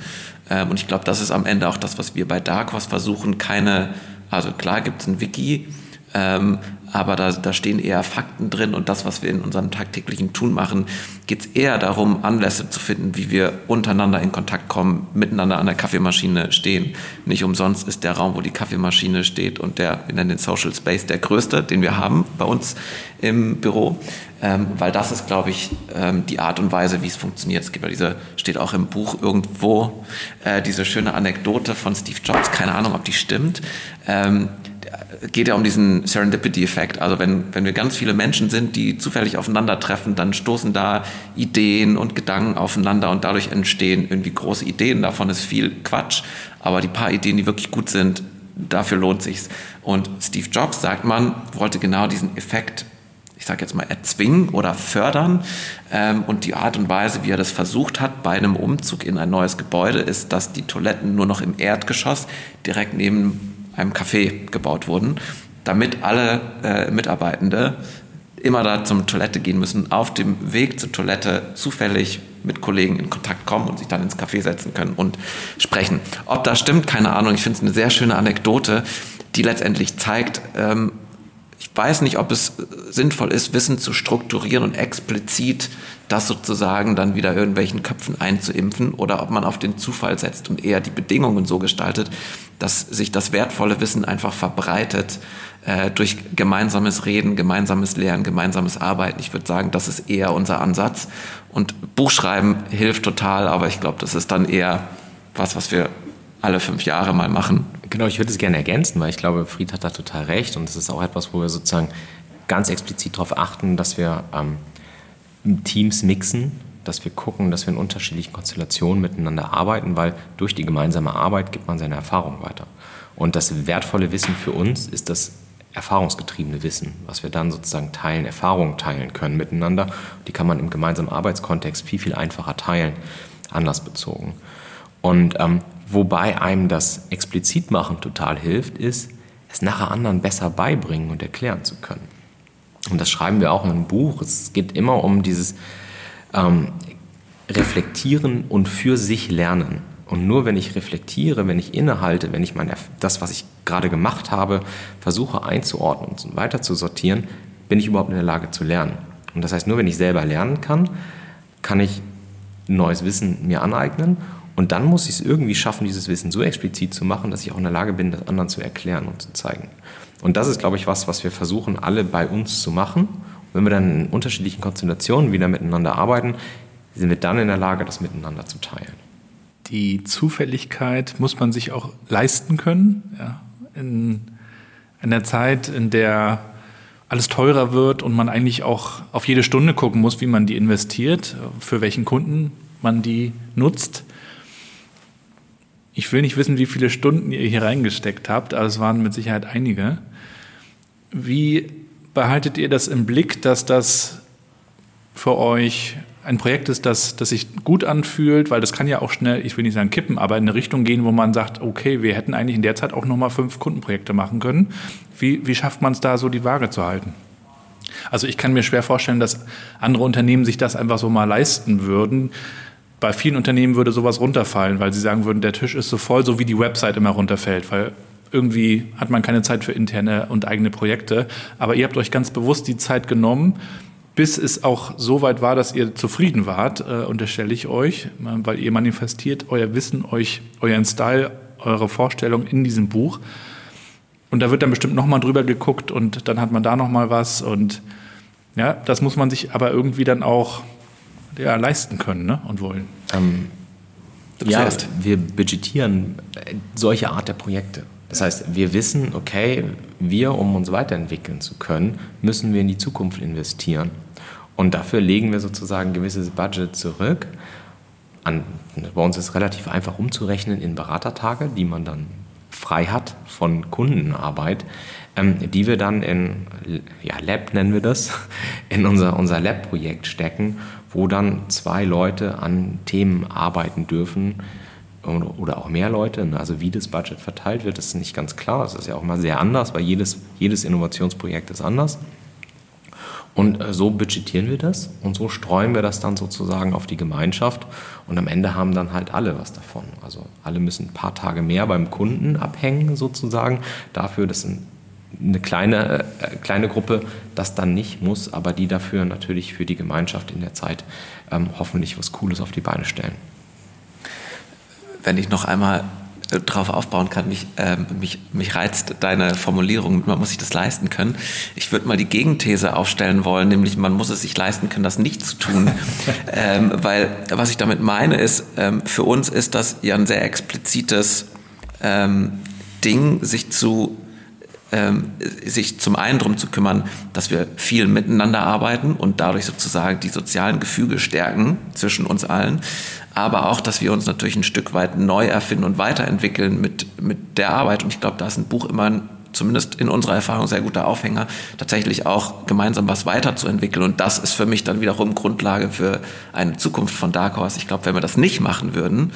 Ähm, und ich glaube, das ist am Ende auch das, was wir bei Dark Horse versuchen. Keine, also klar gibt es ein Wiki, ähm, aber da, da stehen eher Fakten drin und das, was wir in unserem tagtäglichen Tun machen, geht es eher darum, Anlässe zu finden, wie wir untereinander in Kontakt kommen, miteinander an der Kaffeemaschine stehen. Nicht umsonst ist der Raum, wo die Kaffeemaschine steht und der, wir nennen den Social Space, der größte, den wir haben bei uns im Büro, ähm, weil das ist, glaube ich, ähm, die Art und Weise, wie es funktioniert. Es gibt ja diese, steht auch im Buch irgendwo, äh, diese schöne Anekdote von Steve Jobs, keine Ahnung, ob die stimmt. Ähm, geht ja um diesen Serendipity-Effekt. Also wenn, wenn wir ganz viele Menschen sind, die zufällig aufeinandertreffen, dann stoßen da Ideen und Gedanken aufeinander und dadurch entstehen irgendwie große Ideen. Davon ist viel Quatsch, aber die paar Ideen, die wirklich gut sind, dafür lohnt sich's. Und Steve Jobs, sagt man, wollte genau diesen Effekt ich sage jetzt mal, erzwingen oder fördern. Ähm, und die Art und Weise, wie er das versucht hat bei einem Umzug in ein neues Gebäude, ist, dass die Toiletten nur noch im Erdgeschoss direkt neben einem Café gebaut wurden, damit alle äh, Mitarbeitende immer da zum Toilette gehen müssen, auf dem Weg zur Toilette zufällig mit Kollegen in Kontakt kommen und sich dann ins Café setzen können und sprechen. Ob das stimmt, keine Ahnung. Ich finde es eine sehr schöne Anekdote, die letztendlich zeigt, ähm, ich weiß nicht, ob es sinnvoll ist, Wissen zu strukturieren und explizit das sozusagen dann wieder irgendwelchen Köpfen einzuimpfen oder ob man auf den Zufall setzt und eher die Bedingungen so gestaltet, dass sich das wertvolle Wissen einfach verbreitet äh, durch gemeinsames Reden, gemeinsames Lernen, gemeinsames Arbeiten. Ich würde sagen, das ist eher unser Ansatz. Und Buchschreiben hilft total, aber ich glaube, das ist dann eher was, was wir alle fünf Jahre mal machen. Genau, ich würde es gerne ergänzen, weil ich glaube, Fried hat da total recht und es ist auch etwas, wo wir sozusagen ganz explizit darauf achten, dass wir ähm, Teams mixen, dass wir gucken, dass wir in unterschiedlichen Konstellationen miteinander arbeiten, weil durch die gemeinsame Arbeit gibt man seine Erfahrung weiter. Und das wertvolle Wissen für uns ist das erfahrungsgetriebene Wissen, was wir dann sozusagen teilen, Erfahrungen teilen können miteinander. Die kann man im gemeinsamen Arbeitskontext viel, viel einfacher teilen, anlassbezogen. Und ähm, wobei einem das explizit machen total hilft, ist, es nachher anderen besser beibringen und erklären zu können. Und das schreiben wir auch in einem Buch. Es geht immer um dieses ähm, Reflektieren und für sich lernen. Und nur wenn ich reflektiere, wenn ich innehalte, wenn ich mein, das, was ich gerade gemacht habe, versuche einzuordnen und weiter zu sortieren, bin ich überhaupt in der Lage zu lernen. Und das heißt, nur wenn ich selber lernen kann, kann ich neues Wissen mir aneignen und dann muss ich es irgendwie schaffen, dieses Wissen so explizit zu machen, dass ich auch in der Lage bin, das anderen zu erklären und zu zeigen. Und das ist, glaube ich, was, was wir versuchen, alle bei uns zu machen. Und wenn wir dann in unterschiedlichen Konstellationen wieder miteinander arbeiten, sind wir dann in der Lage, das miteinander zu teilen. Die Zufälligkeit muss man sich auch leisten können. Ja. In einer Zeit, in der alles teurer wird und man eigentlich auch auf jede Stunde gucken muss, wie man die investiert, für welchen Kunden man die nutzt. Ich will nicht wissen, wie viele Stunden ihr hier reingesteckt habt, aber es waren mit Sicherheit einige. Wie behaltet ihr das im Blick, dass das für euch ein Projekt ist, das, das sich gut anfühlt, weil das kann ja auch schnell, ich will nicht sagen kippen, aber in eine Richtung gehen, wo man sagt, okay, wir hätten eigentlich in der Zeit auch nochmal fünf Kundenprojekte machen können. Wie, wie schafft man es da so die Waage zu halten? Also ich kann mir schwer vorstellen, dass andere Unternehmen sich das einfach so mal leisten würden. Bei vielen Unternehmen würde sowas runterfallen, weil sie sagen würden, der Tisch ist so voll, so wie die Website immer runterfällt, weil irgendwie hat man keine Zeit für interne und eigene Projekte. Aber ihr habt euch ganz bewusst die Zeit genommen, bis es auch so weit war, dass ihr zufrieden wart, äh, unterstelle ich euch, äh, weil ihr manifestiert euer Wissen, euch, euren Style, eure Vorstellung in diesem Buch. Und da wird dann bestimmt nochmal drüber geguckt und dann hat man da nochmal was und ja, das muss man sich aber irgendwie dann auch ja, leisten können ne? und wollen. Ähm, ja, wir budgetieren äh, solche Art der Projekte. Das heißt, wir wissen, okay, wir, um uns weiterentwickeln zu können, müssen wir in die Zukunft investieren. Und dafür legen wir sozusagen ein gewisses Budget zurück. An, bei uns ist es relativ einfach umzurechnen in Beratertage, die man dann frei hat von Kundenarbeit, ähm, die wir dann in ja, Lab nennen wir das, in unser, unser Lab-Projekt stecken, wo dann zwei Leute an Themen arbeiten dürfen, oder auch mehr Leute. Ne? Also wie das Budget verteilt wird, ist nicht ganz klar. Das ist ja auch mal sehr anders, weil jedes, jedes Innovationsprojekt ist anders. Und äh, so budgetieren wir das und so streuen wir das dann sozusagen auf die Gemeinschaft und am Ende haben dann halt alle was davon. Also alle müssen ein paar Tage mehr beim Kunden abhängen sozusagen dafür, dass eine kleine, äh, kleine Gruppe das dann nicht muss, aber die dafür natürlich für die Gemeinschaft in der Zeit ähm, hoffentlich was Cooles auf die Beine stellen. Wenn ich noch einmal drauf aufbauen kann. Mich, äh, mich, mich reizt deine Formulierung, man muss sich das leisten können. Ich würde mal die Gegenthese aufstellen wollen, nämlich man muss es sich leisten können, das nicht zu tun. ähm, weil was ich damit meine ist, ähm, für uns ist das ja ein sehr explizites ähm, Ding, sich zu ähm, sich zum einen darum zu kümmern, dass wir viel miteinander arbeiten und dadurch sozusagen die sozialen Gefüge stärken zwischen uns allen aber auch, dass wir uns natürlich ein Stück weit neu erfinden und weiterentwickeln mit, mit der Arbeit. Und ich glaube, da ist ein Buch immer ein, zumindest in unserer Erfahrung sehr guter Aufhänger, tatsächlich auch gemeinsam was weiterzuentwickeln. Und das ist für mich dann wiederum Grundlage für eine Zukunft von Dark Horse. Ich glaube, wenn wir das nicht machen würden,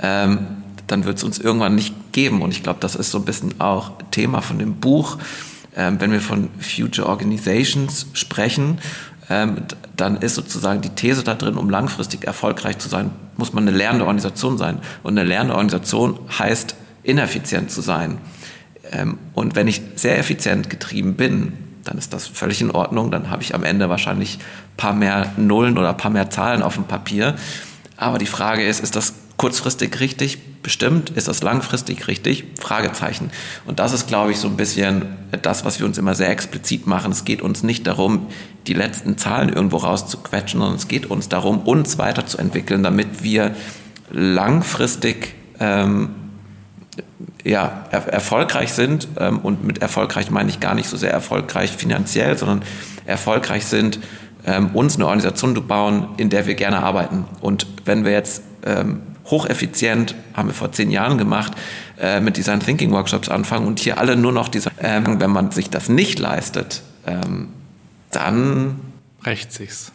ähm, dann wird es uns irgendwann nicht geben. Und ich glaube, das ist so ein bisschen auch Thema von dem Buch. Ähm, wenn wir von Future Organizations sprechen, ähm, dann ist sozusagen die These da drin, um langfristig erfolgreich zu sein, muss man eine lernende Organisation sein. Und eine lernende Organisation heißt, ineffizient zu sein. Ähm, und wenn ich sehr effizient getrieben bin, dann ist das völlig in Ordnung. Dann habe ich am Ende wahrscheinlich ein paar mehr Nullen oder ein paar mehr Zahlen auf dem Papier. Aber die Frage ist, ist das kurzfristig richtig? Bestimmt. Ist das langfristig richtig? Fragezeichen. Und das ist, glaube ich, so ein bisschen das, was wir uns immer sehr explizit machen. Es geht uns nicht darum, die letzten Zahlen irgendwo rauszuquetschen, sondern es geht uns darum, uns weiterzuentwickeln, damit wir langfristig ähm, ja, er erfolgreich sind. Ähm, und mit erfolgreich meine ich gar nicht so sehr erfolgreich finanziell, sondern erfolgreich sind, ähm, uns eine Organisation zu bauen, in der wir gerne arbeiten. Und wenn wir jetzt ähm, hocheffizient, haben wir vor zehn Jahren gemacht, äh, mit Design Thinking Workshops anfangen und hier alle nur noch diese, ähm, wenn man sich das nicht leistet, ähm, dann rächt sich's.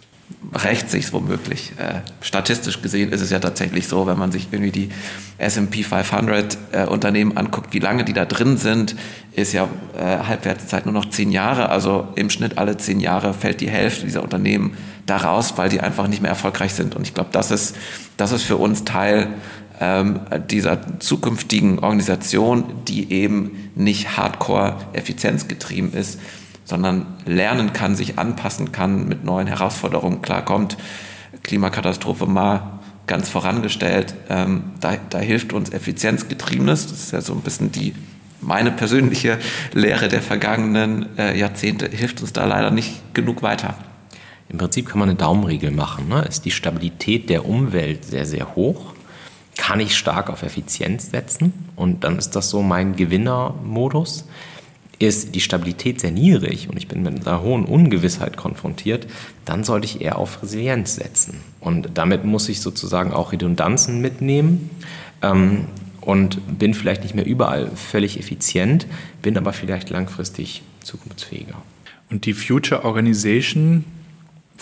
Rächt sich's womöglich. Äh, statistisch gesehen ist es ja tatsächlich so, wenn man sich irgendwie die S&P 500 äh, Unternehmen anguckt, wie lange die da drin sind, ist ja äh, Halbwertszeit nur noch zehn Jahre. Also im Schnitt alle zehn Jahre fällt die Hälfte dieser Unternehmen da raus, weil die einfach nicht mehr erfolgreich sind. Und ich glaube, das ist, das ist für uns Teil ähm, dieser zukünftigen Organisation, die eben nicht hardcore effizienzgetrieben ist, sondern lernen kann, sich anpassen kann, mit neuen Herausforderungen klarkommt. Klimakatastrophe mal ganz vorangestellt. Ähm, da, da hilft uns Effizienzgetriebenes. Das ist ja so ein bisschen die meine persönliche Lehre der vergangenen äh, Jahrzehnte hilft uns da leider nicht genug weiter. Im Prinzip kann man eine Daumenregel machen. Ne? Ist die Stabilität der Umwelt sehr, sehr hoch? Kann ich stark auf Effizienz setzen? Und dann ist das so mein Gewinnermodus ist die Stabilität sehr niedrig und ich bin mit einer hohen Ungewissheit konfrontiert, dann sollte ich eher auf Resilienz setzen. Und damit muss ich sozusagen auch Redundanzen mitnehmen ähm, und bin vielleicht nicht mehr überall völlig effizient, bin aber vielleicht langfristig zukunftsfähiger. Und die Future Organization,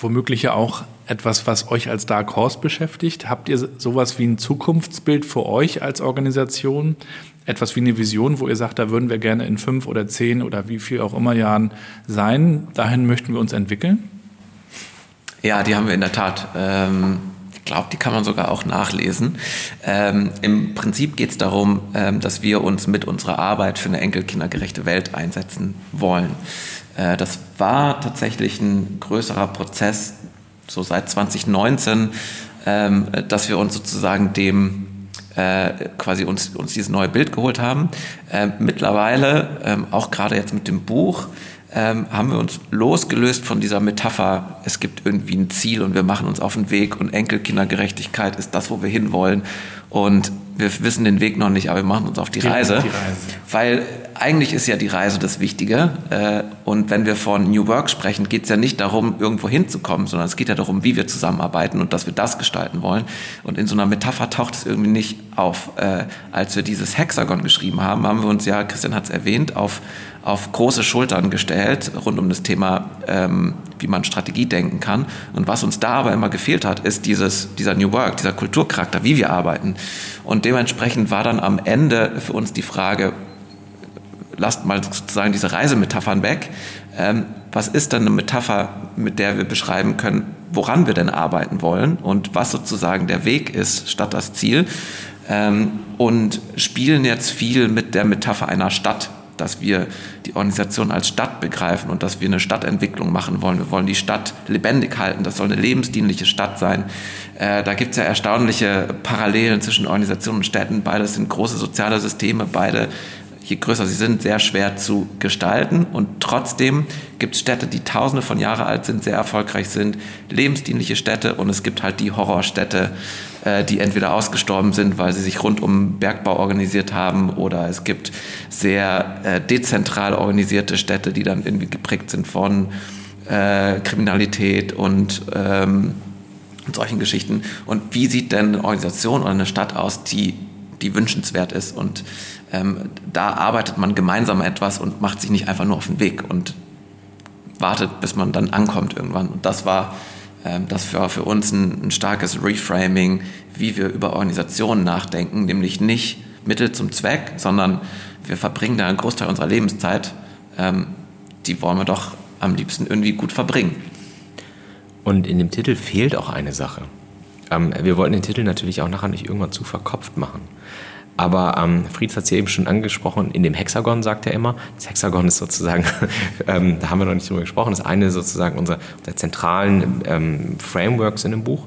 womöglich ja auch etwas, was euch als Dark Horse beschäftigt. Habt ihr sowas wie ein Zukunftsbild für euch als Organisation? etwas wie eine Vision, wo ihr sagt, da würden wir gerne in fünf oder zehn oder wie viel auch immer Jahren sein. Dahin möchten wir uns entwickeln? Ja, die haben wir in der Tat. Ähm, ich glaube, die kann man sogar auch nachlesen. Ähm, Im Prinzip geht es darum, ähm, dass wir uns mit unserer Arbeit für eine enkelkindergerechte Welt einsetzen wollen. Äh, das war tatsächlich ein größerer Prozess, so seit 2019, ähm, dass wir uns sozusagen dem äh, quasi uns, uns dieses neue Bild geholt haben. Äh, mittlerweile, ähm, auch gerade jetzt mit dem Buch, ähm, haben wir uns losgelöst von dieser Metapher, es gibt irgendwie ein Ziel und wir machen uns auf den Weg und Enkelkindergerechtigkeit ist das, wo wir hinwollen. Und wir wissen den Weg noch nicht, aber wir machen uns auf die, Reise, die Reise. Weil eigentlich ist ja die Reise das Wichtige. Äh, und wenn wir von New Work sprechen, geht es ja nicht darum, irgendwo hinzukommen, sondern es geht ja darum, wie wir zusammenarbeiten und dass wir das gestalten wollen. Und in so einer Metapher taucht es irgendwie nicht auf. Äh, als wir dieses Hexagon geschrieben haben, haben wir uns ja, Christian hat es erwähnt, auf, auf große Schultern gestellt rund um das Thema, ähm, wie man Strategie denken kann. Und was uns da aber immer gefehlt hat, ist dieses, dieser New Work, dieser Kulturcharakter, wie wir arbeiten. Und dementsprechend war dann am Ende für uns die Frage, lasst mal sozusagen diese Reisemetaphern weg. Ähm, was ist denn eine Metapher, mit der wir beschreiben können, woran wir denn arbeiten wollen und was sozusagen der Weg ist statt das Ziel? Ähm, und spielen jetzt viel mit der Metapher einer Stadt dass wir die Organisation als Stadt begreifen und dass wir eine Stadtentwicklung machen wollen. Wir wollen die Stadt lebendig halten. Das soll eine lebensdienliche Stadt sein. Äh, da gibt es ja erstaunliche Parallelen zwischen Organisationen und Städten. Beides sind große soziale Systeme. Beide, je größer sie sind, sehr schwer zu gestalten. Und trotzdem gibt Städte, die tausende von Jahren alt sind, sehr erfolgreich sind, lebensdienliche Städte. Und es gibt halt die Horrorstädte, äh, die entweder ausgestorben sind, weil sie sich rund um Bergbau organisiert haben, oder es gibt sehr äh, dezentral organisierte Städte, die dann irgendwie geprägt sind von äh, Kriminalität und ähm, solchen Geschichten. Und wie sieht denn eine Organisation oder eine Stadt aus, die, die wünschenswert ist? Und ähm, da arbeitet man gemeinsam etwas und macht sich nicht einfach nur auf den Weg und wartet, bis man dann ankommt irgendwann. Und das war ähm, das war für uns ein, ein starkes Reframing, wie wir über Organisationen nachdenken, nämlich nicht Mittel zum Zweck, sondern wir verbringen da einen Großteil unserer Lebenszeit, ähm, die wollen wir doch am liebsten irgendwie gut verbringen. Und in dem Titel fehlt auch eine Sache. Ähm, wir wollten den Titel natürlich auch nachher nicht irgendwann zu verkopft machen. Aber ähm, Frieds hat es ja eben schon angesprochen, in dem Hexagon sagt er immer, das Hexagon ist sozusagen, ähm, da haben wir noch nicht drüber gesprochen, das eine sozusagen unserer, unserer zentralen ähm, Frameworks in dem Buch.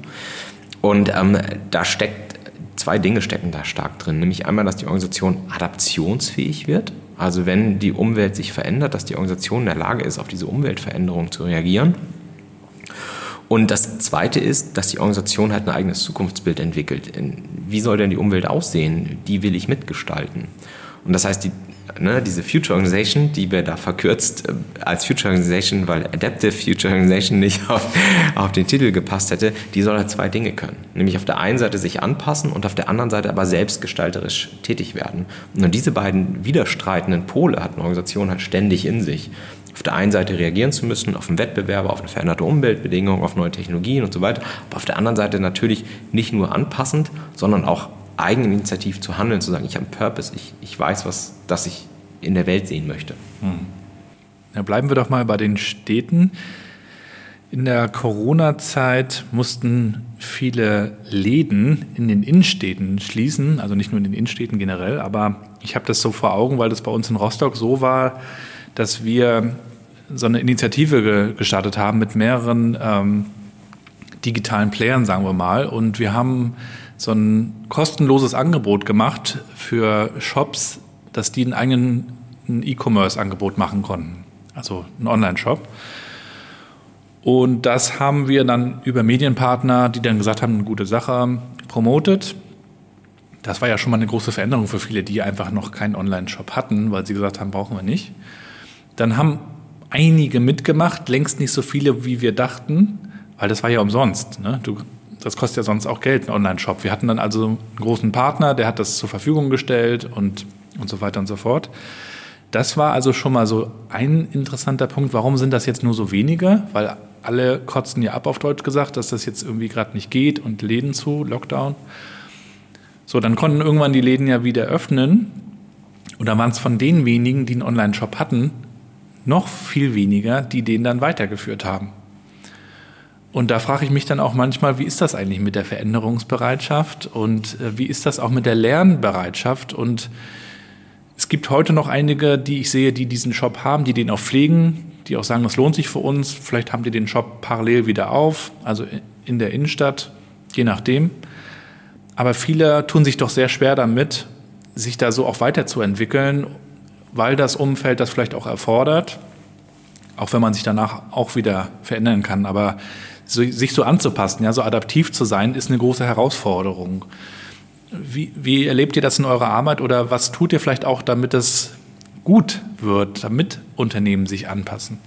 Und ähm, da steckt, zwei Dinge stecken da stark drin. Nämlich einmal, dass die Organisation adaptionsfähig wird. Also wenn die Umwelt sich verändert, dass die Organisation in der Lage ist, auf diese Umweltveränderung zu reagieren. Und das Zweite ist, dass die Organisation halt ein eigenes Zukunftsbild entwickelt. Wie soll denn die Umwelt aussehen? Die will ich mitgestalten. Und das heißt, die, ne, diese Future Organization, die wir da verkürzt äh, als Future Organization, weil Adaptive Future Organization nicht auf, auf den Titel gepasst hätte, die soll halt zwei Dinge können. Nämlich auf der einen Seite sich anpassen und auf der anderen Seite aber selbstgestalterisch tätig werden. Und diese beiden widerstreitenden Pole hat eine Organisation halt ständig in sich auf der einen Seite reagieren zu müssen, auf den Wettbewerb, auf eine veränderte Umweltbedingungen, auf neue Technologien und so weiter, aber auf der anderen Seite natürlich nicht nur anpassend, sondern auch eigeninitiativ zu handeln, zu sagen, ich habe einen Purpose, ich, ich weiß, was das ich in der Welt sehen möchte. Hm. Ja, bleiben wir doch mal bei den Städten. In der Corona-Zeit mussten viele Läden in den Innenstädten schließen, also nicht nur in den Innenstädten generell, aber ich habe das so vor Augen, weil das bei uns in Rostock so war, dass wir so eine Initiative ge gestartet haben mit mehreren ähm, digitalen Playern, sagen wir mal. Und wir haben so ein kostenloses Angebot gemacht für Shops, dass die einen eigenen E-Commerce-Angebot machen konnten. Also einen Online-Shop. Und das haben wir dann über Medienpartner, die dann gesagt haben, eine gute Sache, promotet. Das war ja schon mal eine große Veränderung für viele, die einfach noch keinen Online-Shop hatten, weil sie gesagt haben, brauchen wir nicht. Dann haben einige mitgemacht, längst nicht so viele, wie wir dachten, weil das war ja umsonst. Ne? Du, das kostet ja sonst auch Geld, ein Online-Shop. Wir hatten dann also einen großen Partner, der hat das zur Verfügung gestellt und, und so weiter und so fort. Das war also schon mal so ein interessanter Punkt. Warum sind das jetzt nur so wenige? Weil alle kotzen ja ab auf Deutsch gesagt, dass das jetzt irgendwie gerade nicht geht und Läden zu, Lockdown. So, dann konnten irgendwann die Läden ja wieder öffnen. Und dann waren es von den wenigen, die einen Online-Shop hatten, noch viel weniger, die den dann weitergeführt haben. Und da frage ich mich dann auch manchmal, wie ist das eigentlich mit der Veränderungsbereitschaft und äh, wie ist das auch mit der Lernbereitschaft? Und es gibt heute noch einige, die ich sehe, die diesen Shop haben, die den auch pflegen, die auch sagen, das lohnt sich für uns. Vielleicht haben die den Shop parallel wieder auf, also in der Innenstadt, je nachdem. Aber viele tun sich doch sehr schwer damit, sich da so auch weiterzuentwickeln weil das Umfeld das vielleicht auch erfordert, auch wenn man sich danach auch wieder verändern kann. Aber sich so anzupassen, ja, so adaptiv zu sein, ist eine große Herausforderung. Wie, wie erlebt ihr das in eurer Arbeit oder was tut ihr vielleicht auch, damit es gut wird, damit Unternehmen sich anpassen?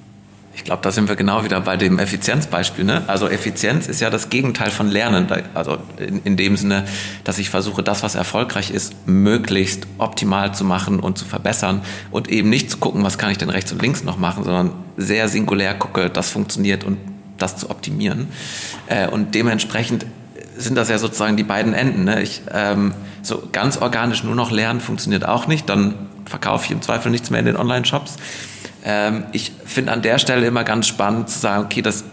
Ich glaube, da sind wir genau wieder bei dem Effizienzbeispiel. Ne? Also Effizienz ist ja das Gegenteil von Lernen. Also in, in, dem Sinne, dass ich versuche, das, was erfolgreich ist, möglichst optimal zu machen und zu verbessern und eben nicht zu gucken, was kann ich denn rechts und links noch machen, sondern sehr singulär gucke, das funktioniert und das zu optimieren. Äh, und dementsprechend sind das ja sozusagen die beiden Enden. Ne? Ich, ähm, so ganz organisch nur noch lernen funktioniert auch nicht. Dann verkaufe ich im Zweifel nichts mehr in den Online-Shops. Ähm, ich finde an der Stelle immer ganz spannend zu sagen, okay, das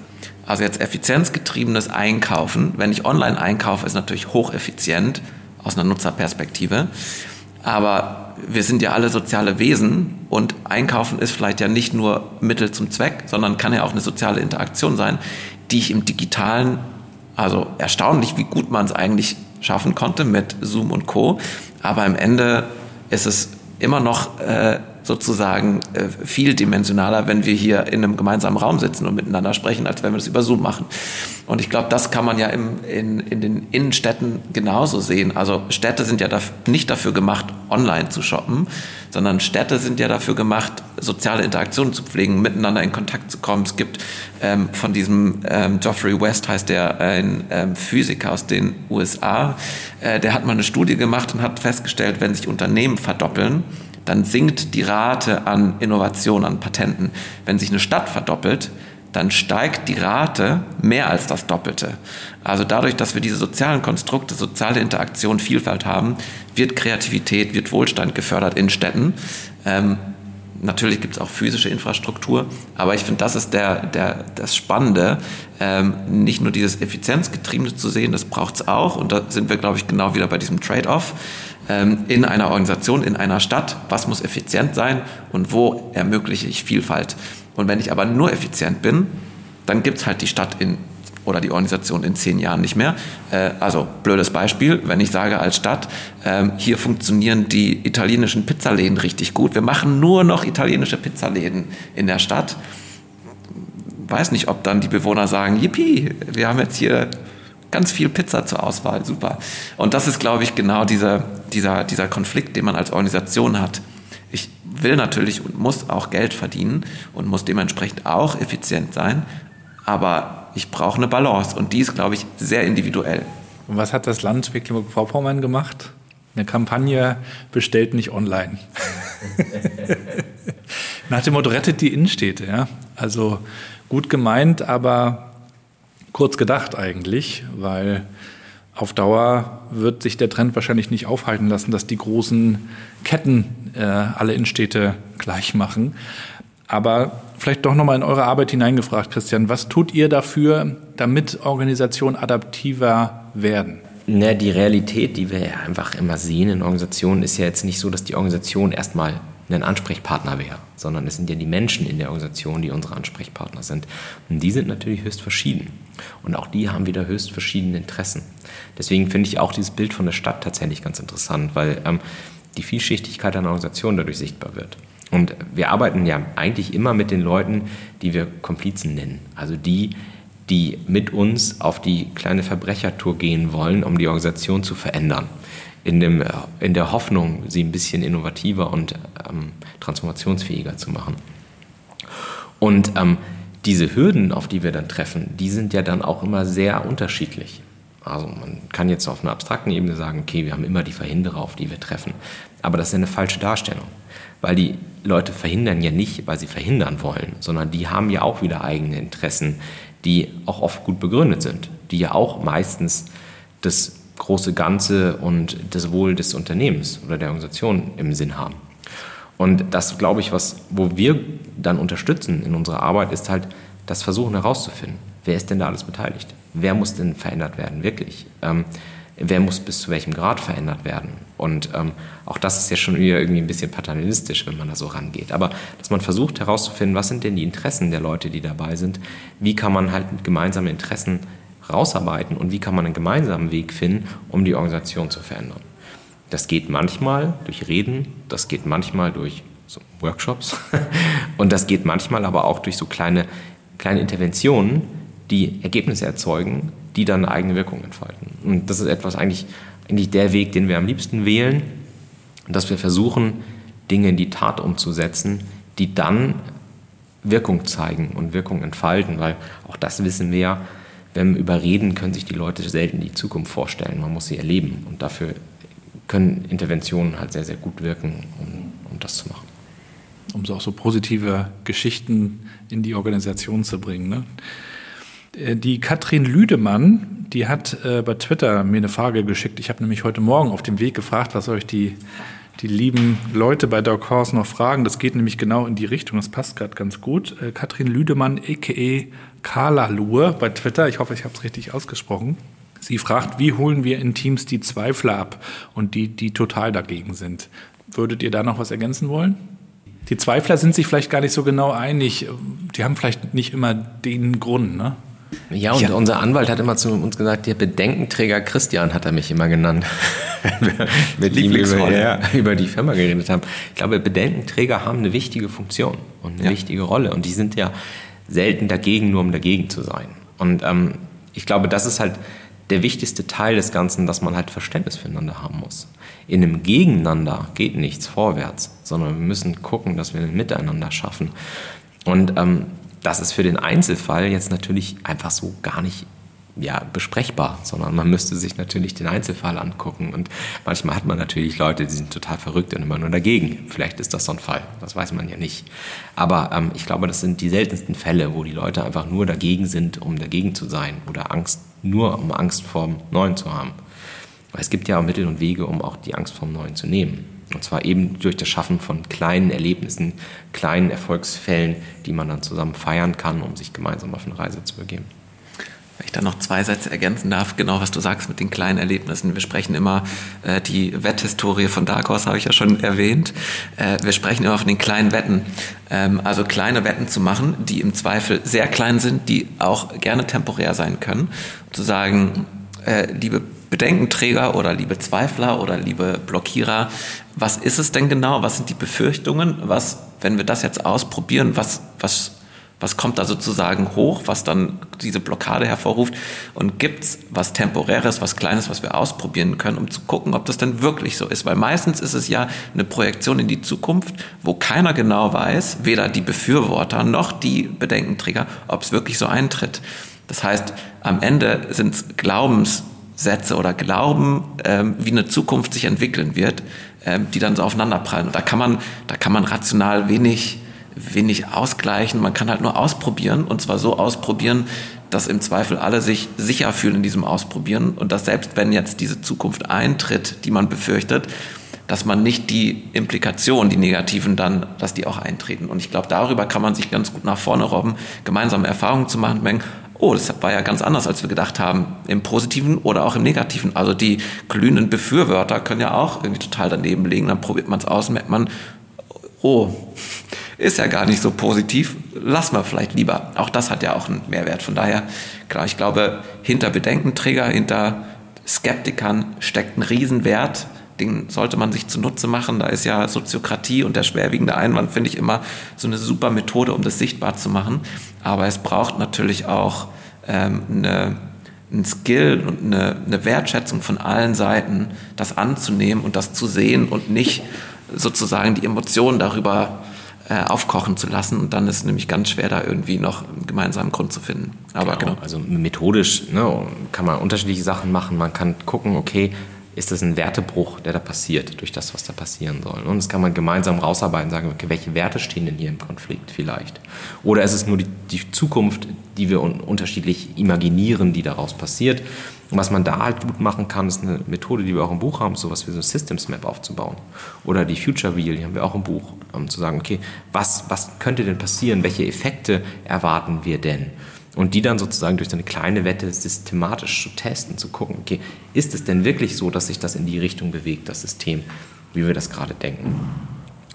also jetzt effizienzgetriebenes Einkaufen, wenn ich online einkaufe, ist natürlich hocheffizient aus einer Nutzerperspektive. Aber wir sind ja alle soziale Wesen und Einkaufen ist vielleicht ja nicht nur Mittel zum Zweck, sondern kann ja auch eine soziale Interaktion sein, die ich im digitalen, also erstaunlich, wie gut man es eigentlich schaffen konnte mit Zoom und Co. Aber am Ende ist es immer noch äh, sozusagen äh, vieldimensionaler, wenn wir hier in einem gemeinsamen Raum sitzen und miteinander sprechen, als wenn wir das über Zoom machen. Und ich glaube, das kann man ja im, in, in den Innenstädten genauso sehen. Also Städte sind ja nicht dafür gemacht, online zu shoppen, sondern Städte sind ja dafür gemacht, soziale Interaktionen zu pflegen, miteinander in Kontakt zu kommen. Es gibt ähm, von diesem ähm, Geoffrey West, heißt der, ein ähm, Physiker aus den USA, äh, der hat mal eine Studie gemacht und hat festgestellt, wenn sich Unternehmen verdoppeln, dann sinkt die Rate an Innovation, an Patenten. Wenn sich eine Stadt verdoppelt, dann steigt die Rate mehr als das Doppelte. Also dadurch, dass wir diese sozialen Konstrukte, soziale Interaktion, Vielfalt haben, wird Kreativität, wird Wohlstand gefördert in Städten. Ähm, natürlich gibt es auch physische Infrastruktur, aber ich finde, das ist der, der, das Spannende, ähm, nicht nur dieses Effizienzgetriebene zu sehen, das braucht es auch und da sind wir, glaube ich, genau wieder bei diesem Trade-off ähm, in einer Organisation, in einer Stadt, was muss effizient sein und wo ermögliche ich Vielfalt. Und wenn ich aber nur effizient bin, dann gibt es halt die Stadt in oder die Organisation in zehn Jahren nicht mehr. Äh, also blödes Beispiel, wenn ich sage als Stadt, äh, hier funktionieren die italienischen Pizzaläden richtig gut. Wir machen nur noch italienische Pizzaläden in der Stadt. Weiß nicht, ob dann die Bewohner sagen, yippie, wir haben jetzt hier ganz viel Pizza zur Auswahl, super. Und das ist, glaube ich, genau dieser, dieser, dieser Konflikt, den man als Organisation hat. Ich will natürlich und muss auch Geld verdienen und muss dementsprechend auch effizient sein, aber ich brauche eine Balance und die ist, glaube ich, sehr individuell. Und was hat das Land Mecklenburg-Vorpommern gemacht? Eine Kampagne bestellt nicht online. Nach dem Motto rettet die Innenstädte. Ja? Also gut gemeint, aber kurz gedacht eigentlich, weil auf Dauer wird sich der Trend wahrscheinlich nicht aufhalten lassen, dass die großen Ketten äh, alle Innenstädte gleich machen. Aber vielleicht doch nochmal in eure Arbeit hineingefragt, Christian, was tut ihr dafür, damit Organisationen adaptiver werden? Na, die Realität, die wir ja einfach immer sehen in Organisationen, ist ja jetzt nicht so, dass die Organisation erstmal ein Ansprechpartner wäre, sondern es sind ja die Menschen in der Organisation, die unsere Ansprechpartner sind. Und die sind natürlich höchst verschieden. Und auch die haben wieder höchst verschiedene Interessen. Deswegen finde ich auch dieses Bild von der Stadt tatsächlich ganz interessant, weil ähm, die Vielschichtigkeit einer Organisation dadurch sichtbar wird. Und wir arbeiten ja eigentlich immer mit den Leuten, die wir Komplizen nennen. Also die, die mit uns auf die kleine Verbrechertour gehen wollen, um die Organisation zu verändern. In, dem, äh, in der Hoffnung, sie ein bisschen innovativer und ähm, transformationsfähiger zu machen. Und ähm, diese Hürden, auf die wir dann treffen, die sind ja dann auch immer sehr unterschiedlich. Also man kann jetzt auf einer abstrakten Ebene sagen, okay, wir haben immer die Verhinderer, auf die wir treffen. Aber das ist eine falsche Darstellung. Weil die Leute verhindern ja nicht, weil sie verhindern wollen, sondern die haben ja auch wieder eigene Interessen, die auch oft gut begründet sind, die ja auch meistens das große Ganze und das Wohl des Unternehmens oder der Organisation im Sinn haben. Und das, glaube ich, was, wo wir dann unterstützen in unserer Arbeit, ist halt das Versuchen herauszufinden, wer ist denn da alles beteiligt? Wer muss denn verändert werden, wirklich? Ähm, wer muss bis zu welchem Grad verändert werden? Und ähm, auch das ist ja schon wieder irgendwie ein bisschen paternalistisch, wenn man da so rangeht. Aber dass man versucht herauszufinden, was sind denn die Interessen der Leute, die dabei sind? Wie kann man halt gemeinsame Interessen rausarbeiten und wie kann man einen gemeinsamen Weg finden, um die Organisation zu verändern? Das geht manchmal durch Reden, das geht manchmal durch so Workshops und das geht manchmal aber auch durch so kleine, kleine Interventionen, die Ergebnisse erzeugen, die dann eine eigene Wirkung entfalten. Und das ist etwas eigentlich, eigentlich der Weg, den wir am liebsten wählen, dass wir versuchen, Dinge in die Tat umzusetzen, die dann Wirkung zeigen und Wirkung entfalten, weil auch das wissen wir ja, wenn wir überreden, können sich die Leute selten die Zukunft vorstellen. Man muss sie erleben und dafür können Interventionen halt sehr, sehr gut wirken, um, um das zu machen. Um so auch so positive Geschichten in die Organisation zu bringen. Ne? Äh, die Katrin Lüdemann, die hat äh, bei Twitter mir eine Frage geschickt. Ich habe nämlich heute Morgen auf dem Weg gefragt, was euch die, die lieben Leute bei Dark Horse noch fragen. Das geht nämlich genau in die Richtung. Das passt gerade ganz gut. Äh, Katrin Lüdemann, a.k.a. Carla Lur bei Twitter. Ich hoffe, ich habe es richtig ausgesprochen. Sie fragt, wie holen wir in Teams die Zweifler ab und die, die total dagegen sind. Würdet ihr da noch was ergänzen wollen? Die Zweifler sind sich vielleicht gar nicht so genau einig. Die haben vielleicht nicht immer den Grund, ne? Ja, und ja. unser Anwalt hat immer zu uns gesagt, der Bedenkenträger Christian hat er mich immer genannt, wenn wir mit ihm über, ja, über, die Firma geredet haben. Ich glaube, Bedenkenträger haben eine wichtige Funktion und eine ja. wichtige Rolle und die sind ja selten dagegen, nur um dagegen zu sein. Und ähm, ich glaube, das ist halt der wichtigste Teil des Ganzen, dass man halt Verständnis füreinander haben muss. In einem Gegeneinander geht nichts vorwärts, sondern wir müssen gucken, dass wir ein Miteinander schaffen. Und ähm, das ist für den Einzelfall jetzt natürlich einfach so gar nicht ja, besprechbar, sondern man müsste sich natürlich den Einzelfall angucken. Und manchmal hat man natürlich Leute, die sind total verrückt und immer nur dagegen. Vielleicht ist das so ein Fall, das weiß man ja nicht. Aber ähm, ich glaube, das sind die seltensten Fälle, wo die Leute einfach nur dagegen sind, um dagegen zu sein oder Angst, nur um Angst vor dem Neuen zu haben. Weil es gibt ja auch Mittel und Wege, um auch die Angst vor dem Neuen zu nehmen. Und zwar eben durch das Schaffen von kleinen Erlebnissen, kleinen Erfolgsfällen, die man dann zusammen feiern kann, um sich gemeinsam auf eine Reise zu begeben. Wenn ich da noch zwei Sätze ergänzen darf, genau was du sagst mit den kleinen Erlebnissen. Wir sprechen immer, äh, die Wetthistorie von Dark Horse habe ich ja schon erwähnt. Äh, wir sprechen immer von den kleinen Wetten. Ähm, also kleine Wetten zu machen, die im Zweifel sehr klein sind, die auch gerne temporär sein können. Zu sagen, äh, liebe Bedenkenträger oder liebe Zweifler oder liebe Blockierer, was ist es denn genau? Was sind die Befürchtungen? Was, wenn wir das jetzt ausprobieren, was, was, was kommt da sozusagen hoch, was dann diese Blockade hervorruft? Und gibt es was Temporäres, was Kleines, was wir ausprobieren können, um zu gucken, ob das denn wirklich so ist? Weil meistens ist es ja eine Projektion in die Zukunft, wo keiner genau weiß, weder die Befürworter noch die Bedenkenträger, ob es wirklich so eintritt. Das heißt, am Ende sind es Glaubens Sätze oder Glauben, ähm, wie eine Zukunft sich entwickeln wird, ähm, die dann so aufeinanderprallen. Und da kann man, da kann man rational wenig, wenig ausgleichen. Man kann halt nur ausprobieren und zwar so ausprobieren, dass im Zweifel alle sich sicher fühlen in diesem Ausprobieren und dass selbst wenn jetzt diese Zukunft eintritt, die man befürchtet, dass man nicht die Implikationen, die negativen dann, dass die auch eintreten. Und ich glaube, darüber kann man sich ganz gut nach vorne robben, gemeinsame Erfahrungen zu machen, denken, oh, das war ja ganz anders, als wir gedacht haben, im Positiven oder auch im Negativen. Also die glühenden Befürworter können ja auch irgendwie total daneben liegen. Dann probiert man es aus, merkt man, oh, ist ja gar nicht so positiv, lassen wir vielleicht lieber. Auch das hat ja auch einen Mehrwert. Von daher, klar, ich glaube, hinter Bedenkenträger, hinter Skeptikern steckt ein Riesenwert. Den sollte man sich zunutze machen. Da ist ja Soziokratie und der schwerwiegende Einwand, finde ich immer so eine super Methode, um das sichtbar zu machen. Aber es braucht natürlich auch ähm, eine ein Skill und eine, eine, Wertschätzung von allen Seiten, das anzunehmen und das zu sehen und nicht sozusagen die Emotionen darüber äh, aufkochen zu lassen. Und dann ist es nämlich ganz schwer, da irgendwie noch einen gemeinsamen Grund zu finden. Aber genau. genau. Also methodisch ne, kann man unterschiedliche Sachen machen. Man kann gucken, okay, ist das ein Wertebruch, der da passiert, durch das, was da passieren soll. Und das kann man gemeinsam rausarbeiten, sagen, okay, welche Werte stehen denn hier im Konflikt vielleicht? Oder ist es nur die, die Zukunft, die wir un unterschiedlich imaginieren, die daraus passiert? Und was man da halt gut machen kann, ist eine Methode, die wir auch im Buch haben, sowas wie so ein Systems Map aufzubauen. Oder die Future Wheel, die haben wir auch im Buch, um zu sagen, okay, was, was könnte denn passieren? Welche Effekte erwarten wir denn? Und die dann sozusagen durch so eine kleine Wette systematisch zu testen, zu gucken, okay, ist es denn wirklich so, dass sich das in die Richtung bewegt, das System, wie wir das gerade denken?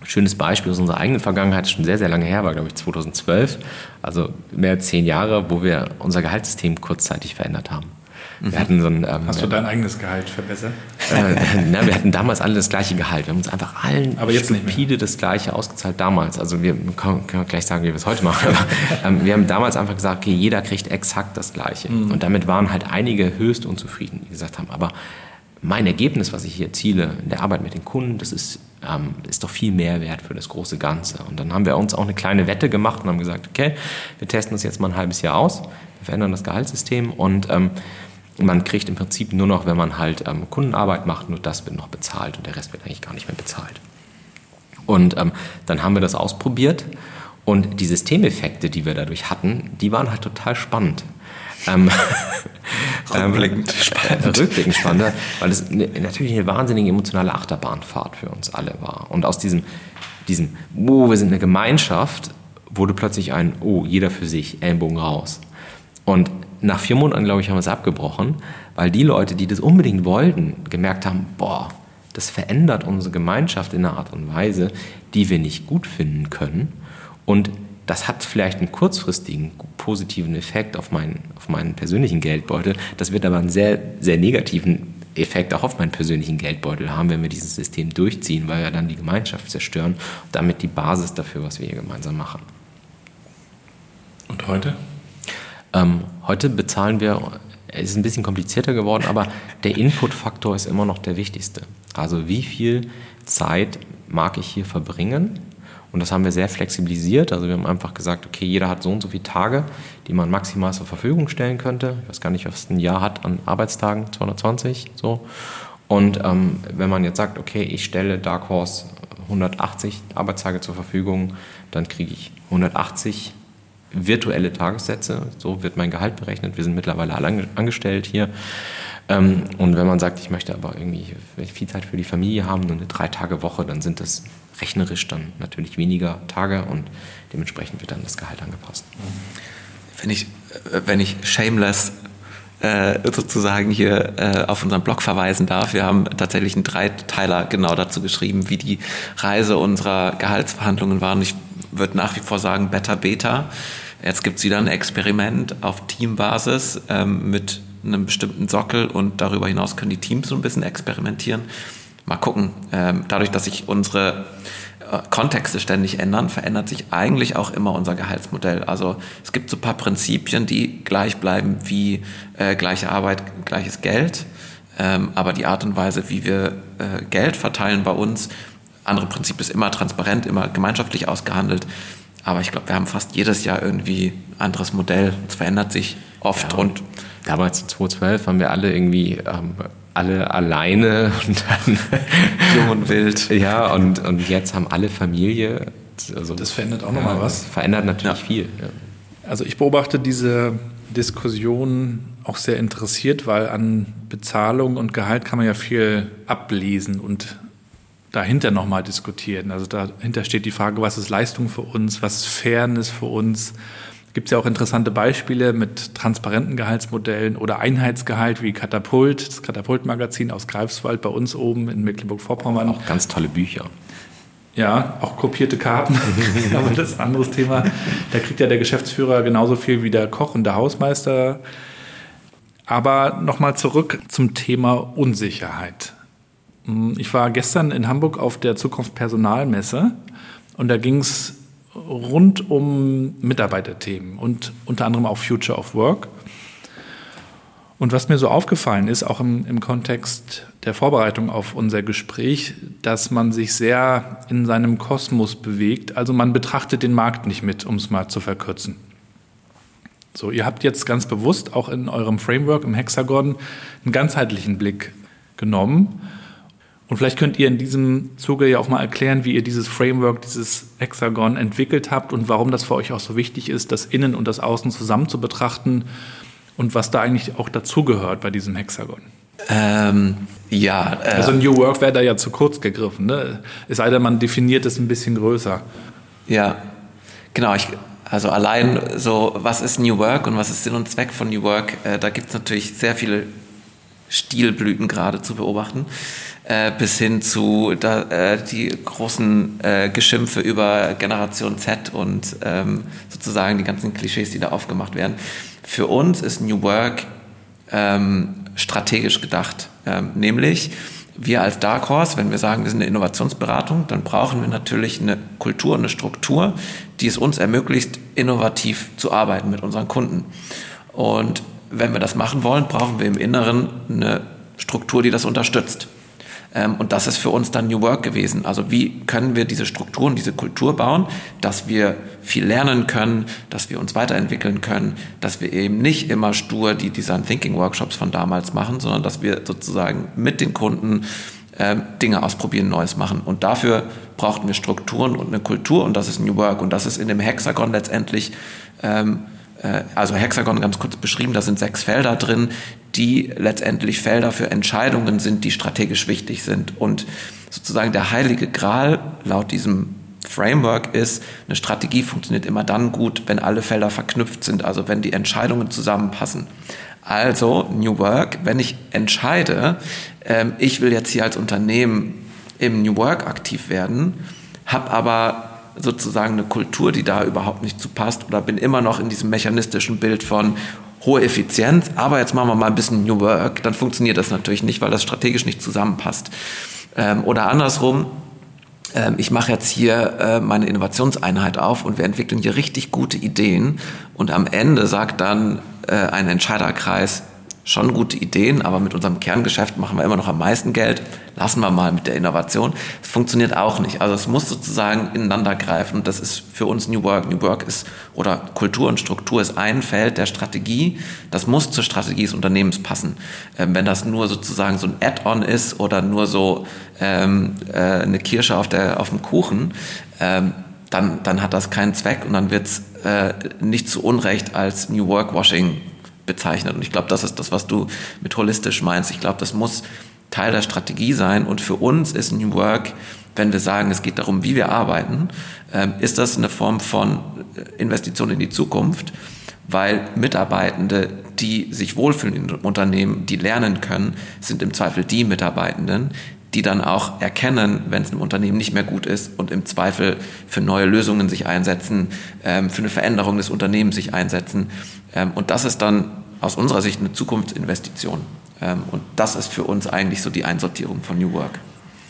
Schönes Beispiel aus unserer eigenen Vergangenheit, schon sehr, sehr lange her, war glaube ich 2012, also mehr als zehn Jahre, wo wir unser Gehaltssystem kurzzeitig verändert haben. Wir hatten so ein, ähm, Hast du dein eigenes Gehalt verbessert? Äh, na, wir hatten damals alle das gleiche Gehalt. Wir haben uns einfach allen aber jetzt stupide das gleiche ausgezahlt damals. Also wir können, können gleich sagen, wie wir es heute machen. Aber ähm, wir haben damals einfach gesagt, okay, jeder kriegt exakt das Gleiche. Mhm. Und damit waren halt einige höchst unzufrieden, die gesagt haben, aber mein Ergebnis, was ich hier erziele in der Arbeit mit den Kunden, das ist, ähm, ist doch viel mehr wert für das große Ganze. Und dann haben wir uns auch eine kleine Wette gemacht und haben gesagt, okay, wir testen das jetzt mal ein halbes Jahr aus, wir verändern das Gehaltssystem und ähm, man kriegt im Prinzip nur noch, wenn man halt ähm, Kundenarbeit macht, nur das wird noch bezahlt und der Rest wird eigentlich gar nicht mehr bezahlt. Und ähm, dann haben wir das ausprobiert und die Systemeffekte, die wir dadurch hatten, die waren halt total spannend. Ähm, rückblickend ähm, spannend. Rückblickend spannend, weil es ne, natürlich eine wahnsinnige emotionale Achterbahnfahrt für uns alle war. Und aus diesem, diesem, oh, wir sind eine Gemeinschaft, wurde plötzlich ein, oh, jeder für sich, Ellenbogen raus. Und nach vier Monaten, glaube ich, haben wir es abgebrochen, weil die Leute, die das unbedingt wollten, gemerkt haben, boah, das verändert unsere Gemeinschaft in einer Art und Weise, die wir nicht gut finden können. Und das hat vielleicht einen kurzfristigen positiven Effekt auf meinen, auf meinen persönlichen Geldbeutel. Das wird aber einen sehr, sehr negativen Effekt auch auf meinen persönlichen Geldbeutel haben, wenn wir dieses System durchziehen, weil wir dann die Gemeinschaft zerstören und damit die Basis dafür, was wir hier gemeinsam machen. Und heute? Ähm, heute bezahlen wir, es ist ein bisschen komplizierter geworden, aber der Input-Faktor ist immer noch der wichtigste. Also wie viel Zeit mag ich hier verbringen? Und das haben wir sehr flexibilisiert. Also wir haben einfach gesagt, okay, jeder hat so und so viele Tage, die man maximal zur Verfügung stellen könnte. Ich weiß gar nicht, was ein Jahr hat an Arbeitstagen, 220 so. Und ähm, wenn man jetzt sagt, okay, ich stelle Dark Horse 180 Arbeitstage zur Verfügung, dann kriege ich 180 virtuelle Tagessätze. So wird mein Gehalt berechnet. Wir sind mittlerweile alle angestellt hier. Ähm, und wenn man sagt, ich möchte aber irgendwie viel Zeit für die Familie haben, nur eine Drei-Tage-Woche, dann sind das rechnerisch dann natürlich weniger Tage und dementsprechend wird dann das Gehalt angepasst. Wenn ich, wenn ich shameless äh, sozusagen hier äh, auf unseren Blog verweisen darf. Wir haben tatsächlich einen Dreiteiler genau dazu geschrieben, wie die Reise unserer Gehaltsverhandlungen war. Und ich würde nach wie vor sagen, Better Beta. Jetzt gibt es wieder ein Experiment auf Teambasis ähm, mit einem bestimmten Sockel und darüber hinaus können die Teams so ein bisschen experimentieren. Mal gucken. Ähm, dadurch, dass sich unsere Kontexte ständig ändern, verändert sich eigentlich auch immer unser Gehaltsmodell. Also es gibt so ein paar Prinzipien, die gleich bleiben wie äh, gleiche Arbeit, gleiches Geld. Ähm, aber die Art und Weise, wie wir äh, Geld verteilen bei uns, andere Prinzip ist immer transparent, immer gemeinschaftlich ausgehandelt. Aber ich glaube, wir haben fast jedes Jahr irgendwie ein anderes Modell. Es verändert sich oft. Ja, und damals 2012 haben wir alle irgendwie ähm, alle alleine und dann jung und wild. Ja, und, und jetzt haben alle Familie. Also, das verändert auch ja, nochmal was. Verändert natürlich ja. viel. Ja. Also ich beobachte diese Diskussion auch sehr interessiert, weil an Bezahlung und Gehalt kann man ja viel ablesen und dahinter nochmal diskutieren. Also dahinter steht die Frage, was ist Leistung für uns, was ist Fairness für uns. Gibt es ja auch interessante Beispiele mit transparenten Gehaltsmodellen oder Einheitsgehalt wie Katapult, das Katapult-Magazin aus Greifswald bei uns oben in Mecklenburg-Vorpommern. Auch ganz tolle Bücher. Ja, auch kopierte Karten, aber das ist ein anderes Thema. Da kriegt ja der Geschäftsführer genauso viel wie der Koch und der Hausmeister. Aber nochmal zurück zum Thema Unsicherheit. Hm, ich war gestern in Hamburg auf der Zukunft Personalmesse und da ging es rund um Mitarbeiterthemen und unter anderem auch Future of Work. Und was mir so aufgefallen ist, auch im, im Kontext der Vorbereitung auf unser Gespräch, dass man sich sehr in seinem Kosmos bewegt. Also man betrachtet den Markt nicht mit, um es mal zu verkürzen. So, ihr habt jetzt ganz bewusst auch in eurem Framework im Hexagon einen ganzheitlichen Blick genommen. Und vielleicht könnt ihr in diesem Zuge ja auch mal erklären, wie ihr dieses Framework, dieses Hexagon entwickelt habt und warum das für euch auch so wichtig ist, das Innen und das Außen zusammen zu betrachten und was da eigentlich auch dazugehört bei diesem Hexagon. Ähm, ja. Äh, also New Work wäre da ja zu kurz gegriffen. Ne? Es sei denn, man definiert es ein bisschen größer. Ja, genau. Ich, also allein so, was ist New Work und was ist Sinn und Zweck von New Work, äh, da gibt es natürlich sehr viele Stilblüten gerade zu beobachten, äh, bis hin zu da, äh, die großen äh, Geschimpfe über Generation Z und ähm, sozusagen die ganzen Klischees, die da aufgemacht werden. Für uns ist New Work ähm, strategisch gedacht, ähm, nämlich wir als Dark Horse, wenn wir sagen, wir sind eine Innovationsberatung, dann brauchen wir natürlich eine Kultur, eine Struktur, die es uns ermöglicht, innovativ zu arbeiten mit unseren Kunden. Und wenn wir das machen wollen, brauchen wir im Inneren eine Struktur, die das unterstützt. Ähm, und das ist für uns dann New Work gewesen. Also wie können wir diese Strukturen, diese Kultur bauen, dass wir viel lernen können, dass wir uns weiterentwickeln können, dass wir eben nicht immer stur die Design Thinking Workshops von damals machen, sondern dass wir sozusagen mit den Kunden äh, Dinge ausprobieren, Neues machen. Und dafür brauchten wir Strukturen und eine Kultur und das ist New Work. Und das ist in dem Hexagon letztendlich ähm, äh, also Hexagon ganz kurz beschrieben, da sind sechs Felder drin, die letztendlich Felder für Entscheidungen sind, die strategisch wichtig sind. Und sozusagen der heilige Gral laut diesem Framework ist, eine Strategie funktioniert immer dann gut, wenn alle Felder verknüpft sind, also wenn die Entscheidungen zusammenpassen. Also New Work, wenn ich entscheide, ähm, ich will jetzt hier als Unternehmen im New Work aktiv werden, habe aber sozusagen eine Kultur, die da überhaupt nicht zu passt. Oder bin immer noch in diesem mechanistischen Bild von hohe Effizienz, aber jetzt machen wir mal ein bisschen New Work, dann funktioniert das natürlich nicht, weil das strategisch nicht zusammenpasst. Ähm, oder andersrum, ähm, ich mache jetzt hier äh, meine Innovationseinheit auf und wir entwickeln hier richtig gute Ideen. Und am Ende sagt dann äh, ein Entscheiderkreis, schon gute Ideen, aber mit unserem Kerngeschäft machen wir immer noch am meisten Geld. Lassen wir mal mit der Innovation. Es funktioniert auch nicht. Also es muss sozusagen ineinander greifen. Und das ist für uns New Work. New Work ist, oder Kultur und Struktur ist ein Feld der Strategie. Das muss zur Strategie des Unternehmens passen. Ähm, wenn das nur sozusagen so ein Add-on ist oder nur so ähm, äh, eine Kirsche auf, der, auf dem Kuchen, ähm, dann, dann hat das keinen Zweck und dann wird es äh, nicht zu Unrecht als New Work Washing bezeichnet. Und ich glaube, das ist das, was du mit holistisch meinst. Ich glaube, das muss Teil der Strategie sein. Und für uns ist New Work, wenn wir sagen, es geht darum, wie wir arbeiten, ähm, ist das eine Form von äh, Investition in die Zukunft, weil Mitarbeitende, die sich wohlfühlen in Unternehmen, die lernen können, sind im Zweifel die Mitarbeitenden, die dann auch erkennen, wenn es im Unternehmen nicht mehr gut ist und im Zweifel für neue Lösungen sich einsetzen, ähm, für eine Veränderung des Unternehmens sich einsetzen. Ähm, und das ist dann aus unserer Sicht eine Zukunftsinvestition. Ähm, und das ist für uns eigentlich so die Einsortierung von New Work.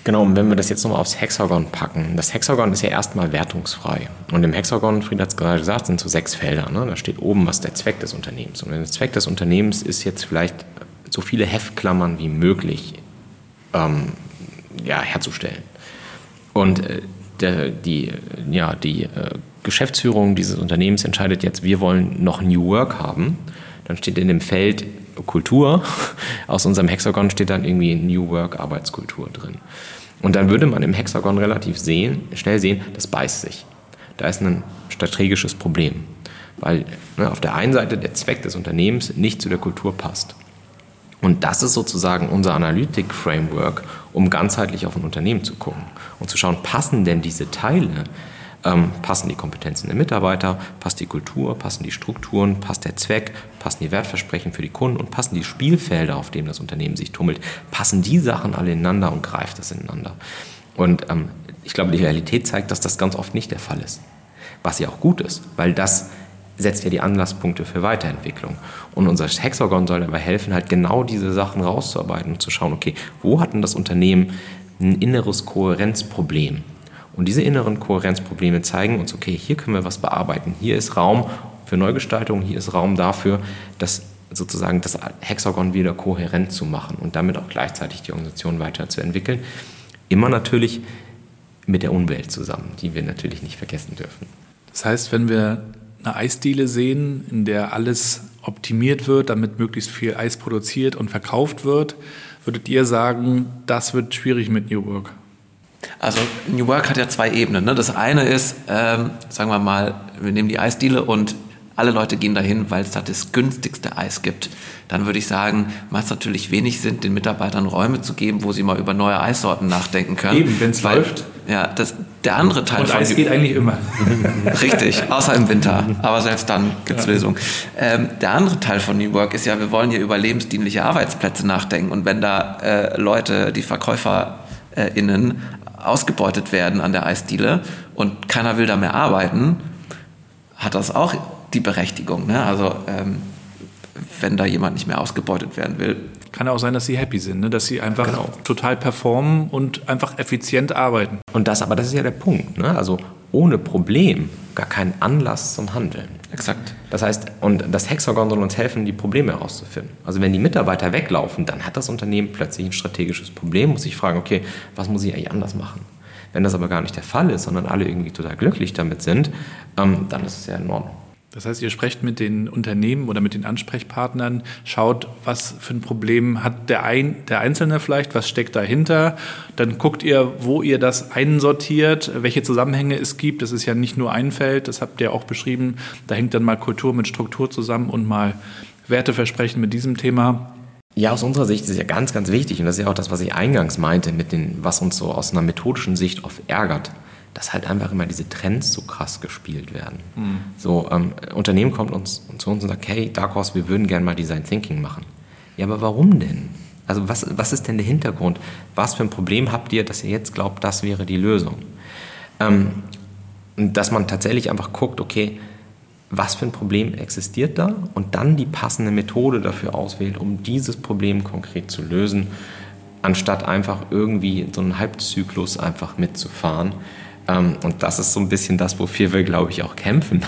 Genau, und wenn wir das jetzt nochmal aufs Hexagon packen, das Hexagon ist ja erstmal wertungsfrei. Und im Hexagon, Fried hat es gerade gesagt, sind so sechs Felder. Ne? Da steht oben, was der Zweck des Unternehmens. Und der Zweck des Unternehmens ist jetzt vielleicht so viele Heftklammern wie möglich ähm, ja, herzustellen. Und äh, der, die, ja, die äh, Geschäftsführung dieses Unternehmens entscheidet jetzt, wir wollen noch New Work haben. Dann steht in dem Feld Kultur, aus unserem Hexagon steht dann irgendwie New Work Arbeitskultur drin. Und dann würde man im Hexagon relativ sehen, schnell sehen, das beißt sich. Da ist ein strategisches Problem, weil ne, auf der einen Seite der Zweck des Unternehmens nicht zu der Kultur passt. Und das ist sozusagen unser Analytic-Framework, um ganzheitlich auf ein Unternehmen zu gucken und zu schauen, passen denn diese Teile, ähm, passen die Kompetenzen der Mitarbeiter, passt die Kultur, passen die Strukturen, passt der Zweck, passen die Wertversprechen für die Kunden und passen die Spielfelder, auf denen das Unternehmen sich tummelt, passen die Sachen alle ineinander und greift das ineinander. Und ähm, ich glaube, die Realität zeigt, dass das ganz oft nicht der Fall ist. Was ja auch gut ist, weil das setzt ja die Anlasspunkte für Weiterentwicklung. Und unser Hexagon soll dabei helfen, halt genau diese Sachen rauszuarbeiten und zu schauen, okay, wo hat denn das Unternehmen ein inneres Kohärenzproblem? Und diese inneren Kohärenzprobleme zeigen uns, okay, hier können wir was bearbeiten. Hier ist Raum für Neugestaltung, hier ist Raum dafür, dass sozusagen das Hexagon wieder kohärent zu machen und damit auch gleichzeitig die Organisation weiterzuentwickeln. Immer natürlich mit der Umwelt zusammen, die wir natürlich nicht vergessen dürfen. Das heißt, wenn wir eine Eisdiele sehen, in der alles optimiert wird, damit möglichst viel Eis produziert und verkauft wird, würdet ihr sagen, das wird schwierig mit New Work? Also New Work hat ja zwei Ebenen. Ne? Das eine ist, ähm, sagen wir mal, wir nehmen die Eisdiele und alle Leute gehen dahin, weil es da das günstigste Eis gibt. Dann würde ich sagen, macht es natürlich wenig Sinn, den Mitarbeitern Räume zu geben, wo sie mal über neue Eissorten nachdenken können. Eben, wenn es läuft. Ja, das, der andere Teil Und Eis geht eigentlich immer. Richtig, außer im Winter. Aber selbst dann gibt es ja. Lösungen. Ähm, der andere Teil von New Work ist ja, wir wollen hier über lebensdienliche Arbeitsplätze nachdenken. Und wenn da äh, Leute, die VerkäuferInnen, ausgebeutet werden an der Eisdiele und keiner will da mehr arbeiten, hat das auch die Berechtigung. Ne? Also ähm, wenn da jemand nicht mehr ausgebeutet werden will. Kann auch sein, dass sie happy sind, ne? dass sie einfach genau. total performen und einfach effizient arbeiten. Und das, aber das ist ja der Punkt. Ne? Also ohne Problem gar keinen Anlass zum Handeln. Exakt. Das heißt, und das Hexagon soll uns helfen, die Probleme herauszufinden. Also wenn die Mitarbeiter weglaufen, dann hat das Unternehmen plötzlich ein strategisches Problem, muss sich fragen, okay, was muss ich eigentlich anders machen? Wenn das aber gar nicht der Fall ist, sondern alle irgendwie total glücklich damit sind, ähm, dann ist es ja in Ordnung. Das heißt, ihr sprecht mit den Unternehmen oder mit den Ansprechpartnern, schaut, was für ein Problem hat der, ein, der Einzelne vielleicht, was steckt dahinter. Dann guckt ihr, wo ihr das einsortiert, welche Zusammenhänge es gibt. Das ist ja nicht nur ein Feld, das habt ihr auch beschrieben. Da hängt dann mal Kultur mit Struktur zusammen und mal Werteversprechen mit diesem Thema. Ja, aus unserer Sicht ist es ja ganz, ganz wichtig und das ist ja auch das, was ich eingangs meinte, mit den, was uns so aus einer methodischen Sicht oft ärgert dass halt einfach immer diese Trends so krass gespielt werden. Mhm. So, ähm, Unternehmen kommt uns, zu uns und sagt, hey, Dark Horse, wir würden gerne mal Design Thinking machen. Ja, aber warum denn? Also was, was ist denn der Hintergrund? Was für ein Problem habt ihr, dass ihr jetzt glaubt, das wäre die Lösung? Ähm, dass man tatsächlich einfach guckt, okay, was für ein Problem existiert da und dann die passende Methode dafür auswählt, um dieses Problem konkret zu lösen, anstatt einfach irgendwie so einen Halbzyklus einfach mitzufahren, und das ist so ein bisschen das, wofür wir, glaube ich, auch kämpfen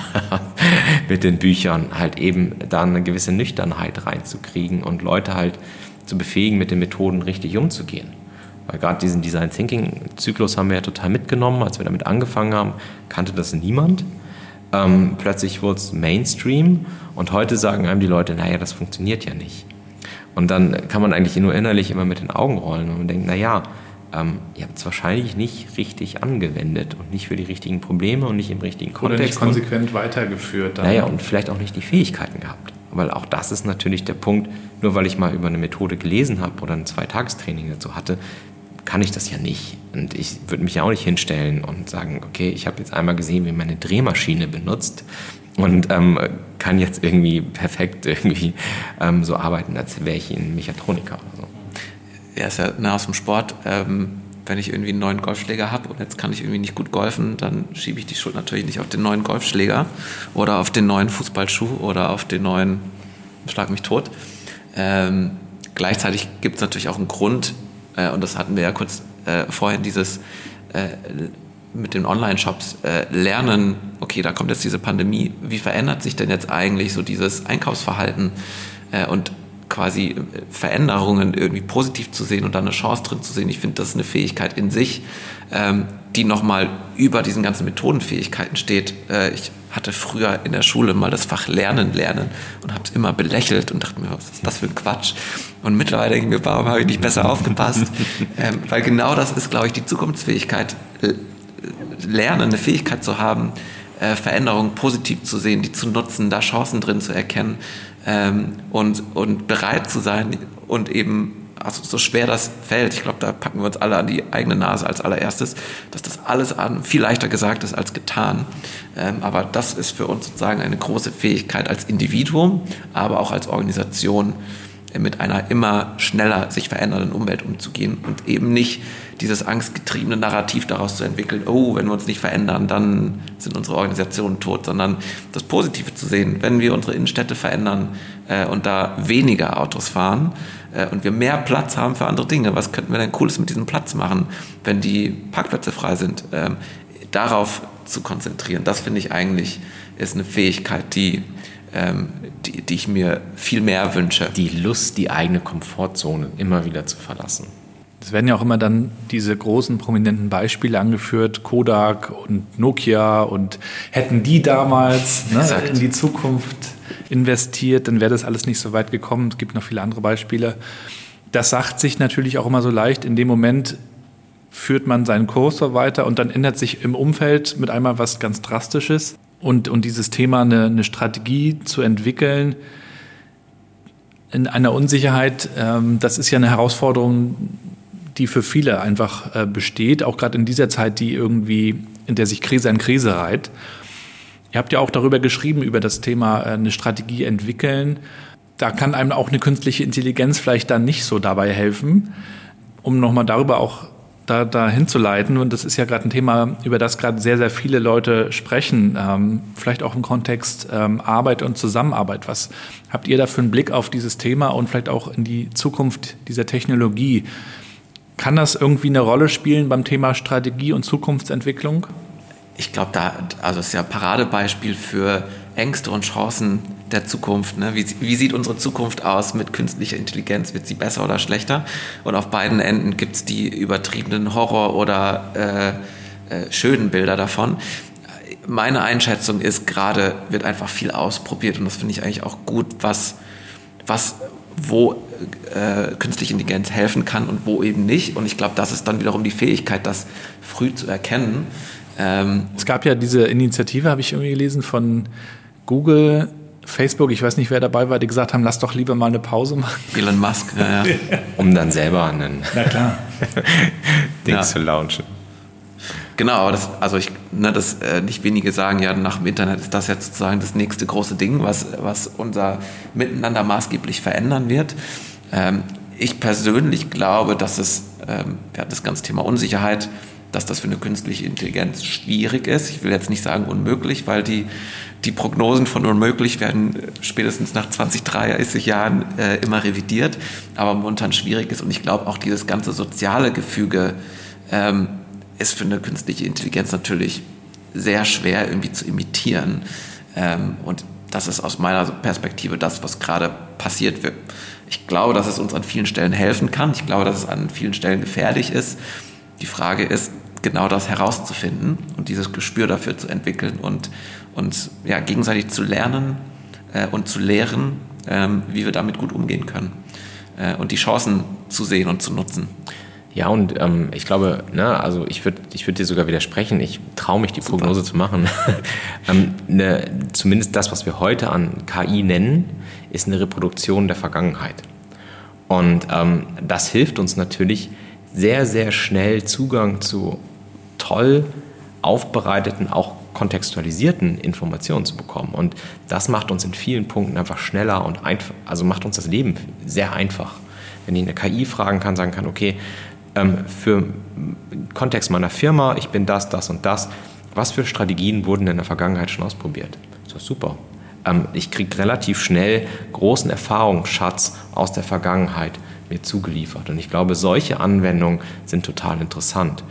mit den Büchern, halt eben da eine gewisse Nüchternheit reinzukriegen und Leute halt zu befähigen, mit den Methoden richtig umzugehen. Weil gerade diesen Design Thinking Zyklus haben wir ja total mitgenommen. Als wir damit angefangen haben, kannte das niemand. Ähm, plötzlich wurde es Mainstream und heute sagen einem die Leute, naja, das funktioniert ja nicht. Und dann kann man eigentlich nur innerlich immer mit den Augen rollen und man denkt, naja, ähm, ihr habt es wahrscheinlich nicht richtig angewendet und nicht für die richtigen Probleme und nicht im richtigen Kontext. Oder nicht konsequent und, weitergeführt. Dann. Naja, und vielleicht auch nicht die Fähigkeiten gehabt. Weil auch das ist natürlich der Punkt, nur weil ich mal über eine Methode gelesen habe oder ein Zweitagestraining dazu hatte, kann ich das ja nicht. Und ich würde mich ja auch nicht hinstellen und sagen, okay, ich habe jetzt einmal gesehen, wie man eine Drehmaschine benutzt und ähm, kann jetzt irgendwie perfekt irgendwie ähm, so arbeiten, als wäre ich ein Mechatroniker oder so er ist ja nah aus dem Sport. Ähm, wenn ich irgendwie einen neuen Golfschläger habe und jetzt kann ich irgendwie nicht gut golfen, dann schiebe ich die Schuld natürlich nicht auf den neuen Golfschläger oder auf den neuen Fußballschuh oder auf den neuen Schlag mich tot. Ähm, gleichzeitig gibt es natürlich auch einen Grund, äh, und das hatten wir ja kurz äh, vorhin, dieses äh, mit den Online-Shops äh, lernen, okay, da kommt jetzt diese Pandemie, wie verändert sich denn jetzt eigentlich so dieses Einkaufsverhalten? Äh, und quasi äh, Veränderungen irgendwie positiv zu sehen und da eine Chance drin zu sehen. Ich finde, das ist eine Fähigkeit in sich, ähm, die nochmal über diesen ganzen Methodenfähigkeiten steht. Äh, ich hatte früher in der Schule mal das Fach Lernen lernen und habe es immer belächelt und dachte mir, was ist das für ein Quatsch? Und mittlerweile denke ich mir, warum habe ich nicht besser aufgepasst? ähm, weil genau das ist, glaube ich, die Zukunftsfähigkeit. Lernen, eine Fähigkeit zu haben, äh, Veränderungen positiv zu sehen, die zu nutzen, da Chancen drin zu erkennen ähm, und, und bereit zu sein und eben, also so schwer das fällt, ich glaube, da packen wir uns alle an die eigene Nase als allererstes, dass das alles an, viel leichter gesagt ist als getan. Ähm, aber das ist für uns sozusagen eine große Fähigkeit als Individuum, aber auch als Organisation, mit einer immer schneller sich verändernden Umwelt umzugehen und eben nicht dieses angstgetriebene Narrativ daraus zu entwickeln, oh, wenn wir uns nicht verändern, dann sind unsere Organisationen tot, sondern das Positive zu sehen, wenn wir unsere Innenstädte verändern äh, und da weniger Autos fahren äh, und wir mehr Platz haben für andere Dinge, was könnten wir denn Cooles mit diesem Platz machen, wenn die Parkplätze frei sind? Ähm, darauf zu konzentrieren, das finde ich eigentlich ist eine Fähigkeit, die ähm, die, die ich mir viel mehr wünsche. Die Lust, die eigene Komfortzone immer wieder zu verlassen. Es werden ja auch immer dann diese großen prominenten Beispiele angeführt, Kodak und Nokia und hätten die damals ne, in die Zukunft investiert, dann wäre das alles nicht so weit gekommen. Es gibt noch viele andere Beispiele. Das sagt sich natürlich auch immer so leicht. In dem Moment führt man seinen Kursor weiter und dann ändert sich im Umfeld mit einmal was ganz Drastisches. Und, und dieses Thema, eine, eine Strategie zu entwickeln in einer Unsicherheit, ähm, das ist ja eine Herausforderung, die für viele einfach äh, besteht, auch gerade in dieser Zeit, die irgendwie, in der sich Krise an Krise reiht. Ihr habt ja auch darüber geschrieben, über das Thema äh, eine Strategie entwickeln. Da kann einem auch eine künstliche Intelligenz vielleicht dann nicht so dabei helfen, um nochmal darüber auch da, da hinzuleiten. Und das ist ja gerade ein Thema, über das gerade sehr, sehr viele Leute sprechen. Ähm, vielleicht auch im Kontext ähm, Arbeit und Zusammenarbeit. Was habt ihr da für einen Blick auf dieses Thema und vielleicht auch in die Zukunft dieser Technologie? Kann das irgendwie eine Rolle spielen beim Thema Strategie und Zukunftsentwicklung? Ich glaube, da, also es ist ja ein Paradebeispiel für Ängste und Chancen der Zukunft. Ne? Wie, wie, sieht unsere Zukunft aus mit künstlicher Intelligenz? Wird sie besser oder schlechter? Und auf beiden Enden gibt es die übertriebenen Horror- oder äh, äh, schönen Bilder davon. Meine Einschätzung ist, gerade wird einfach viel ausprobiert und das finde ich eigentlich auch gut, was, was wo äh, künstliche Intelligenz helfen kann und wo eben nicht. Und ich glaube, das ist dann wiederum die Fähigkeit, das früh zu erkennen. Ähm es gab ja diese Initiative, habe ich irgendwie gelesen, von Google, Facebook, ich weiß nicht, wer dabei war, die gesagt haben, lass doch lieber mal eine Pause machen. Elon Musk, ja, ja. Um dann selber einen Na klar. Ding ja. zu launchen. Genau, aber das, also ich, ne, das äh, nicht wenige sagen ja, nach dem Internet ist das jetzt sozusagen das nächste große Ding, was, was unser Miteinander maßgeblich verändern wird. Ähm, ich persönlich glaube, dass es, ähm, wir hatten das ganze Thema Unsicherheit, dass das für eine künstliche Intelligenz schwierig ist. Ich will jetzt nicht sagen unmöglich, weil die, die Prognosen von unmöglich werden spätestens nach 20, 30 Jahren äh, immer revidiert, aber momentan schwierig ist. Und ich glaube auch dieses ganze soziale Gefüge ähm, ist für eine künstliche Intelligenz natürlich sehr schwer irgendwie zu imitieren. Ähm, und das ist aus meiner Perspektive das, was gerade passiert wird. Ich glaube, dass es uns an vielen Stellen helfen kann. Ich glaube, dass es an vielen Stellen gefährlich ist. Die Frage ist, genau das herauszufinden und dieses Gespür dafür zu entwickeln und, und ja, gegenseitig zu lernen äh, und zu lehren, ähm, wie wir damit gut umgehen können äh, und die Chancen zu sehen und zu nutzen. Ja, und ähm, ich glaube, ne, also ich würde ich würd dir sogar widersprechen, ich traue mich, die Super. Prognose zu machen. ähm, ne, zumindest das, was wir heute an KI nennen, ist eine Reproduktion der Vergangenheit. Und ähm, das hilft uns natürlich, sehr, sehr schnell Zugang zu toll aufbereiteten, auch kontextualisierten Informationen zu bekommen. Und das macht uns in vielen Punkten einfach schneller und einfach, also macht uns das Leben sehr einfach. Wenn ich eine KI fragen kann, sagen kann, okay, ähm, für Kontext meiner Firma, ich bin das, das und das, was für Strategien wurden in der Vergangenheit schon ausprobiert? Ist super. Ähm, ich kriege relativ schnell großen Erfahrungsschatz aus der Vergangenheit mir zugeliefert. Und ich glaube, solche Anwendungen sind total interessant.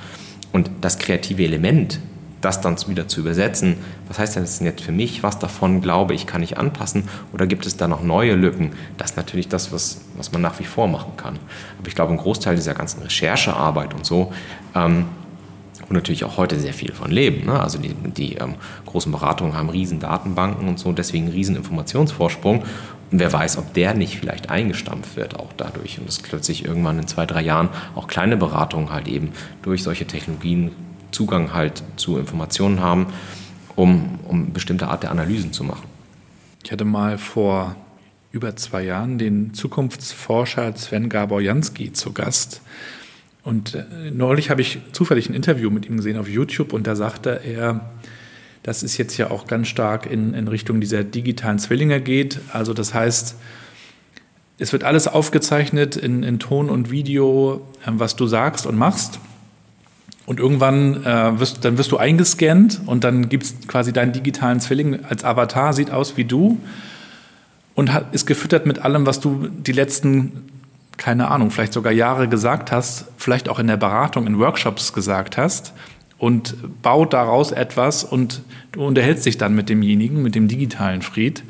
Und das kreative Element, das dann wieder zu übersetzen, was heißt das denn jetzt für mich, was davon glaube ich, kann ich anpassen oder gibt es da noch neue Lücken? Das ist natürlich das, was, was man nach wie vor machen kann. Aber ich glaube, ein Großteil dieser ganzen Recherchearbeit und so, ähm, und natürlich auch heute sehr viel von leben. Ne? Also die, die ähm, großen Beratungen haben riesen Datenbanken und so, deswegen riesen Informationsvorsprung. Und wer weiß, ob der nicht vielleicht eingestampft wird auch dadurch und dass plötzlich irgendwann in zwei, drei Jahren auch kleine Beratungen halt eben durch solche Technologien Zugang halt zu Informationen haben, um, um bestimmte Art der Analysen zu machen. Ich hatte mal vor über zwei Jahren den Zukunftsforscher Sven Gabor Jansky zu Gast. Und äh, neulich habe ich zufällig ein Interview mit ihm gesehen auf YouTube und da sagte er, das ist jetzt ja auch ganz stark in, in Richtung dieser digitalen Zwillinge geht. Also das heißt, es wird alles aufgezeichnet in, in Ton und Video, äh, was du sagst und machst. Und irgendwann äh, wirst, dann wirst du eingescannt und dann gibt es quasi deinen digitalen Zwilling als Avatar, sieht aus wie du und hat, ist gefüttert mit allem, was du die letzten, keine Ahnung, vielleicht sogar Jahre gesagt hast, vielleicht auch in der Beratung, in Workshops gesagt hast und baut daraus etwas und du unterhältst dich dann mit demjenigen, mit dem digitalen Fried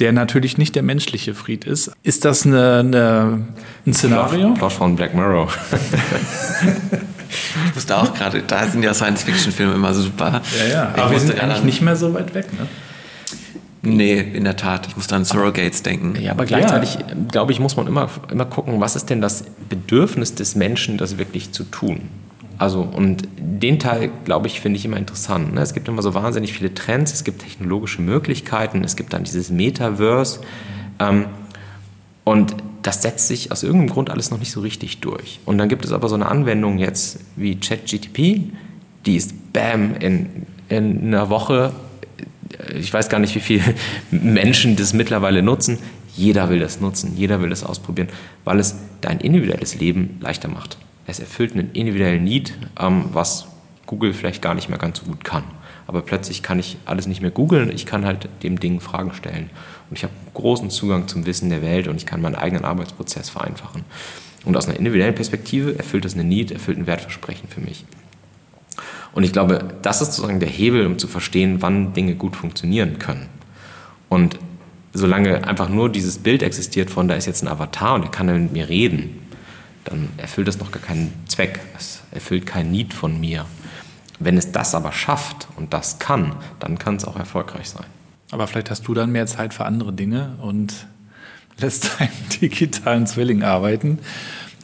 der natürlich nicht der menschliche Fried ist. Ist das eine, eine, ein Szenario? Plot von Black Mirror. ich wusste auch gerade, da sind ja Science-Fiction-Filme immer super. Ja, ja. Aber wir sind eigentlich nicht mehr so weit weg, ne? Nee, in der Tat. Ich muss an Surrogates denken. Ja, aber gleichzeitig, ja. glaube ich, muss man immer, immer gucken, was ist denn das Bedürfnis des Menschen, das wirklich zu tun? Also, und den Teil, glaube ich, finde ich immer interessant. Ne? Es gibt immer so wahnsinnig viele Trends, es gibt technologische Möglichkeiten, es gibt dann dieses Metaverse. Ähm, und das setzt sich aus irgendeinem Grund alles noch nicht so richtig durch. Und dann gibt es aber so eine Anwendung jetzt wie ChatGTP, die ist bam in, in einer Woche. Ich weiß gar nicht, wie viele Menschen das mittlerweile nutzen. Jeder will das nutzen, jeder will das ausprobieren, weil es dein individuelles Leben leichter macht es erfüllt einen individuellen Need, ähm, was Google vielleicht gar nicht mehr ganz so gut kann. Aber plötzlich kann ich alles nicht mehr googeln, ich kann halt dem Ding Fragen stellen. Und ich habe großen Zugang zum Wissen der Welt und ich kann meinen eigenen Arbeitsprozess vereinfachen. Und aus einer individuellen Perspektive erfüllt es einen Need, erfüllt ein Wertversprechen für mich. Und ich glaube, das ist sozusagen der Hebel, um zu verstehen, wann Dinge gut funktionieren können. Und solange einfach nur dieses Bild existiert von, da ist jetzt ein Avatar und der kann dann mit mir reden, dann erfüllt es noch gar keinen Zweck. Es erfüllt kein Need von mir. Wenn es das aber schafft und das kann, dann kann es auch erfolgreich sein. Aber vielleicht hast du dann mehr Zeit für andere Dinge und lässt deinen digitalen Zwilling arbeiten.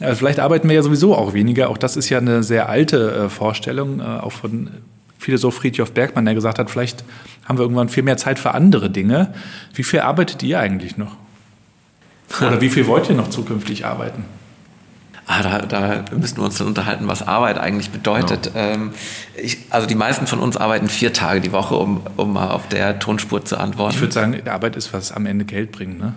Äh, vielleicht arbeiten wir ja sowieso auch weniger. Auch das ist ja eine sehr alte äh, Vorstellung, äh, auch von Philosoph Friedhof Bergmann, der gesagt hat, vielleicht haben wir irgendwann viel mehr Zeit für andere Dinge. Wie viel arbeitet ihr eigentlich noch? Oder wie viel wollt ihr noch zukünftig arbeiten? Ah, da, da müssen wir uns dann unterhalten, was Arbeit eigentlich bedeutet. Genau. Ähm, ich, also die meisten von uns arbeiten vier Tage die Woche, um, um mal auf der Tonspur zu antworten. Ich würde sagen, Arbeit ist, was am Ende Geld bringt, ne?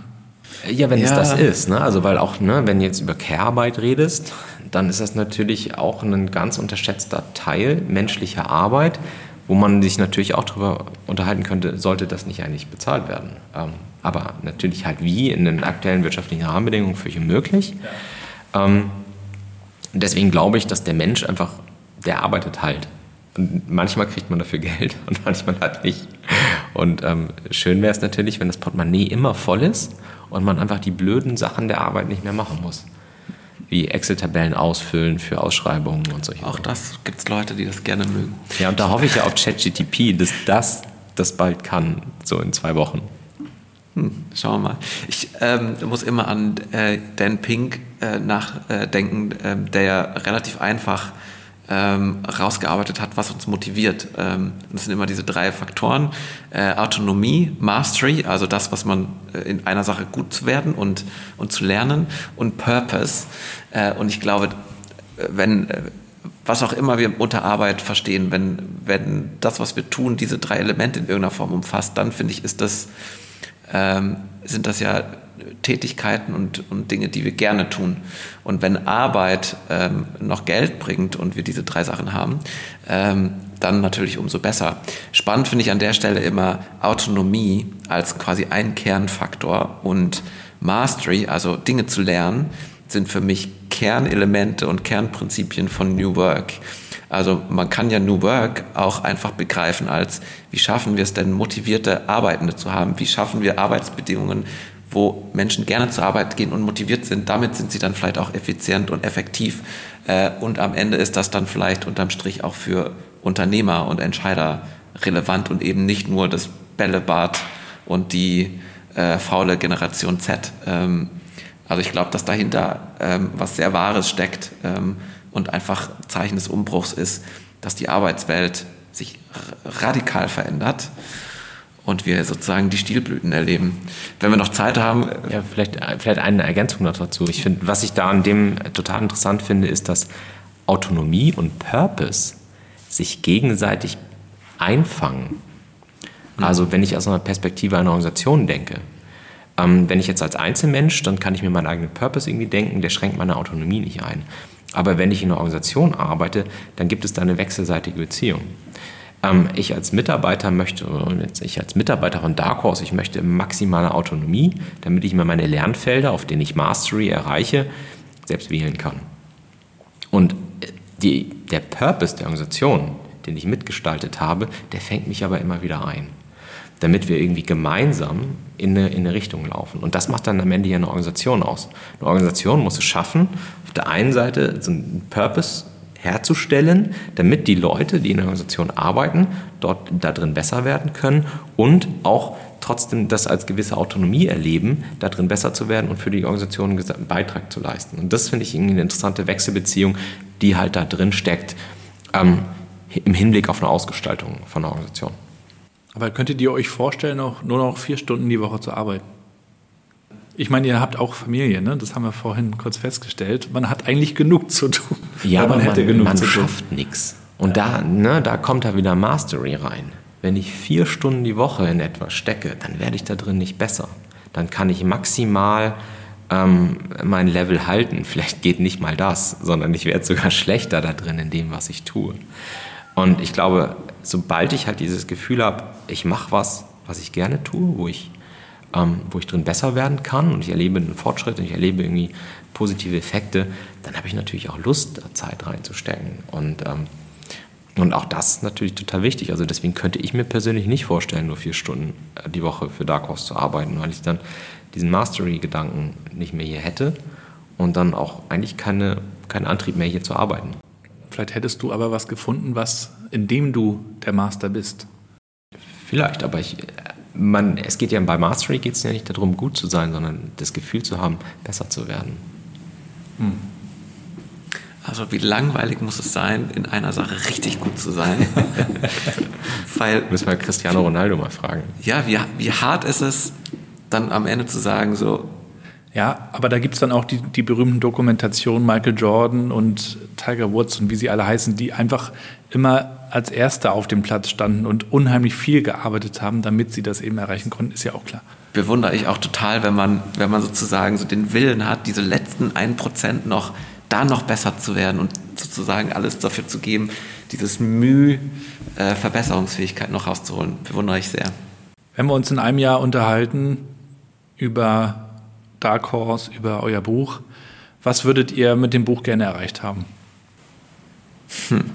Ja, wenn ja. es das ist, ne? Also weil auch, ne, wenn du jetzt über Care-Arbeit redest, dann ist das natürlich auch ein ganz unterschätzter Teil menschlicher Arbeit, wo man sich natürlich auch darüber unterhalten könnte, sollte das nicht eigentlich bezahlt werden. Ähm, aber natürlich halt wie in den aktuellen wirtschaftlichen Rahmenbedingungen völlig möglich. Ja. Ähm, deswegen glaube ich, dass der Mensch einfach, der arbeitet halt. Und manchmal kriegt man dafür Geld und manchmal halt nicht. Und ähm, schön wäre es natürlich, wenn das Portemonnaie immer voll ist und man einfach die blöden Sachen der Arbeit nicht mehr machen muss. Wie Excel-Tabellen ausfüllen für Ausschreibungen und solche Auch Sachen. das gibt es Leute, die das gerne mögen. Ja, und da hoffe ich ja auf ChatGTP, dass das das bald kann, so in zwei Wochen. Hm, schauen wir mal. Ich ähm, muss immer an äh, Dan Pink äh, nachdenken, äh, der ja relativ einfach ähm, rausgearbeitet hat, was uns motiviert. Ähm, das sind immer diese drei Faktoren. Äh, Autonomie, Mastery, also das, was man äh, in einer Sache gut zu werden und, und zu lernen und Purpose. Äh, und ich glaube, wenn was auch immer wir unter Arbeit verstehen, wenn, wenn das, was wir tun, diese drei Elemente in irgendeiner Form umfasst, dann finde ich, ist das ähm, sind das ja Tätigkeiten und, und Dinge, die wir gerne tun. Und wenn Arbeit ähm, noch Geld bringt und wir diese drei Sachen haben, ähm, dann natürlich umso besser. Spannend finde ich an der Stelle immer Autonomie als quasi ein Kernfaktor und Mastery, also Dinge zu lernen, sind für mich Kernelemente und Kernprinzipien von New Work. Also man kann ja New Work auch einfach begreifen als, wie schaffen wir es denn, motivierte Arbeitende zu haben? Wie schaffen wir Arbeitsbedingungen, wo Menschen gerne zur Arbeit gehen und motiviert sind? Damit sind sie dann vielleicht auch effizient und effektiv. Äh, und am Ende ist das dann vielleicht unterm Strich auch für Unternehmer und Entscheider relevant und eben nicht nur das Bällebad und die äh, faule Generation Z. Ähm, also ich glaube, dass dahinter ähm, was sehr Wahres steckt. Ähm, und einfach Zeichen des Umbruchs ist, dass die Arbeitswelt sich radikal verändert und wir sozusagen die Stilblüten erleben. Wenn wir noch Zeit haben. Ja, vielleicht, vielleicht eine Ergänzung noch dazu. Ich finde, was ich da an dem total interessant finde, ist, dass Autonomie und Purpose sich gegenseitig einfangen. Mhm. Also wenn ich aus einer Perspektive einer Organisation denke, Ähm, wenn ich jetzt als Einzelmensch, dann kann ich mir meinen eigenen Purpose irgendwie denken, der schränkt meine Autonomie nicht ein. Aber wenn ich in einer Organisation arbeite, dann gibt es da eine wechselseitige Beziehung. Ähm, ich als Mitarbeiter möchte, ich als Mitarbeiter von Dark Horse, ich möchte maximale Autonomie, damit ich mir meine Lernfelder, auf denen ich Mastery erreiche, selbst wählen kann. Und äh, die, der Purpose der Organisation, den ich mitgestaltet habe, der fängt mich aber immer wieder ein. Damit wir irgendwie gemeinsam in eine, in eine Richtung laufen. Und das macht dann am Ende ja eine Organisation aus. Eine Organisation muss es schaffen, auf der einen Seite so einen Purpose herzustellen, damit die Leute, die in der Organisation arbeiten, dort da besser werden können und auch trotzdem das als gewisse Autonomie erleben, da drin besser zu werden und für die Organisation einen Beitrag zu leisten. Und das finde ich eine interessante Wechselbeziehung, die halt da drin steckt ähm, im Hinblick auf eine Ausgestaltung von einer Organisation. Aber könntet ihr euch vorstellen, auch nur noch vier Stunden die Woche zu arbeiten? Ich meine, ihr habt auch Familie, ne? das haben wir vorhin kurz festgestellt. Man hat eigentlich genug zu tun. Ja, aber man, hätte man, genug man zu tun. schafft nichts. Und da, ne, da kommt da wieder Mastery rein. Wenn ich vier Stunden die Woche in etwas stecke, dann werde ich da drin nicht besser. Dann kann ich maximal ähm, mein Level halten. Vielleicht geht nicht mal das, sondern ich werde sogar schlechter da drin in dem, was ich tue. Und ich glaube, sobald ich halt dieses Gefühl habe, ich mache was, was ich gerne tue, wo ich ähm, wo ich drin besser werden kann und ich erlebe einen Fortschritt und ich erlebe irgendwie positive Effekte, dann habe ich natürlich auch Lust, da Zeit reinzustecken. Und, ähm, und auch das ist natürlich total wichtig. Also deswegen könnte ich mir persönlich nicht vorstellen, nur vier Stunden äh, die Woche für Dark Horse zu arbeiten, weil ich dann diesen Mastery-Gedanken nicht mehr hier hätte und dann auch eigentlich keine, keinen Antrieb mehr hier zu arbeiten. Vielleicht hättest du aber was gefunden, was in dem du der Master bist. Vielleicht, aber ich, man, es geht ja bei Mastery geht es ja nicht darum, gut zu sein, sondern das Gefühl zu haben, besser zu werden. Hm. Also wie langweilig muss es sein, in einer Sache richtig gut zu sein? Weil, Müssen wir Cristiano Ronaldo mal fragen. Ja, wie, wie hart ist es, dann am Ende zu sagen, so. Ja, aber da gibt es dann auch die, die berühmten Dokumentationen Michael Jordan und Tiger Woods und wie sie alle heißen, die einfach immer als Erster auf dem Platz standen und unheimlich viel gearbeitet haben, damit sie das eben erreichen konnten, ist ja auch klar. Bewundere ich auch total, wenn man, wenn man sozusagen so den Willen hat, diese letzten 1% noch da noch besser zu werden und sozusagen alles dafür zu geben, dieses Mühe, äh, Verbesserungsfähigkeit noch rauszuholen. Bewundere ich sehr. Wenn wir uns in einem Jahr unterhalten über Dark Horse, über euer Buch, was würdet ihr mit dem Buch gerne erreicht haben? Hm.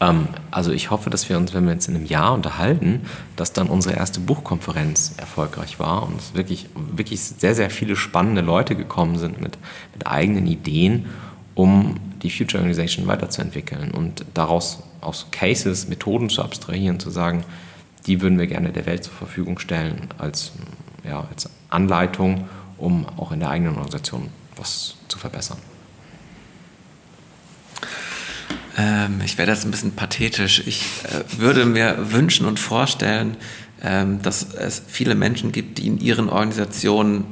Ähm, also ich hoffe, dass wir uns, wenn wir uns in einem Jahr unterhalten, dass dann unsere erste Buchkonferenz erfolgreich war und es wirklich, wirklich sehr, sehr viele spannende Leute gekommen sind mit, mit eigenen Ideen, um die Future Organization weiterzuentwickeln und daraus aus Cases Methoden zu abstrahieren, zu sagen, die würden wir gerne der Welt zur Verfügung stellen als, ja, als Anleitung, um auch in der eigenen Organisation was zu verbessern. Ähm, ich werde jetzt ein bisschen pathetisch. Ich äh, würde mir wünschen und vorstellen, ähm, dass es viele Menschen gibt, die in ihren Organisationen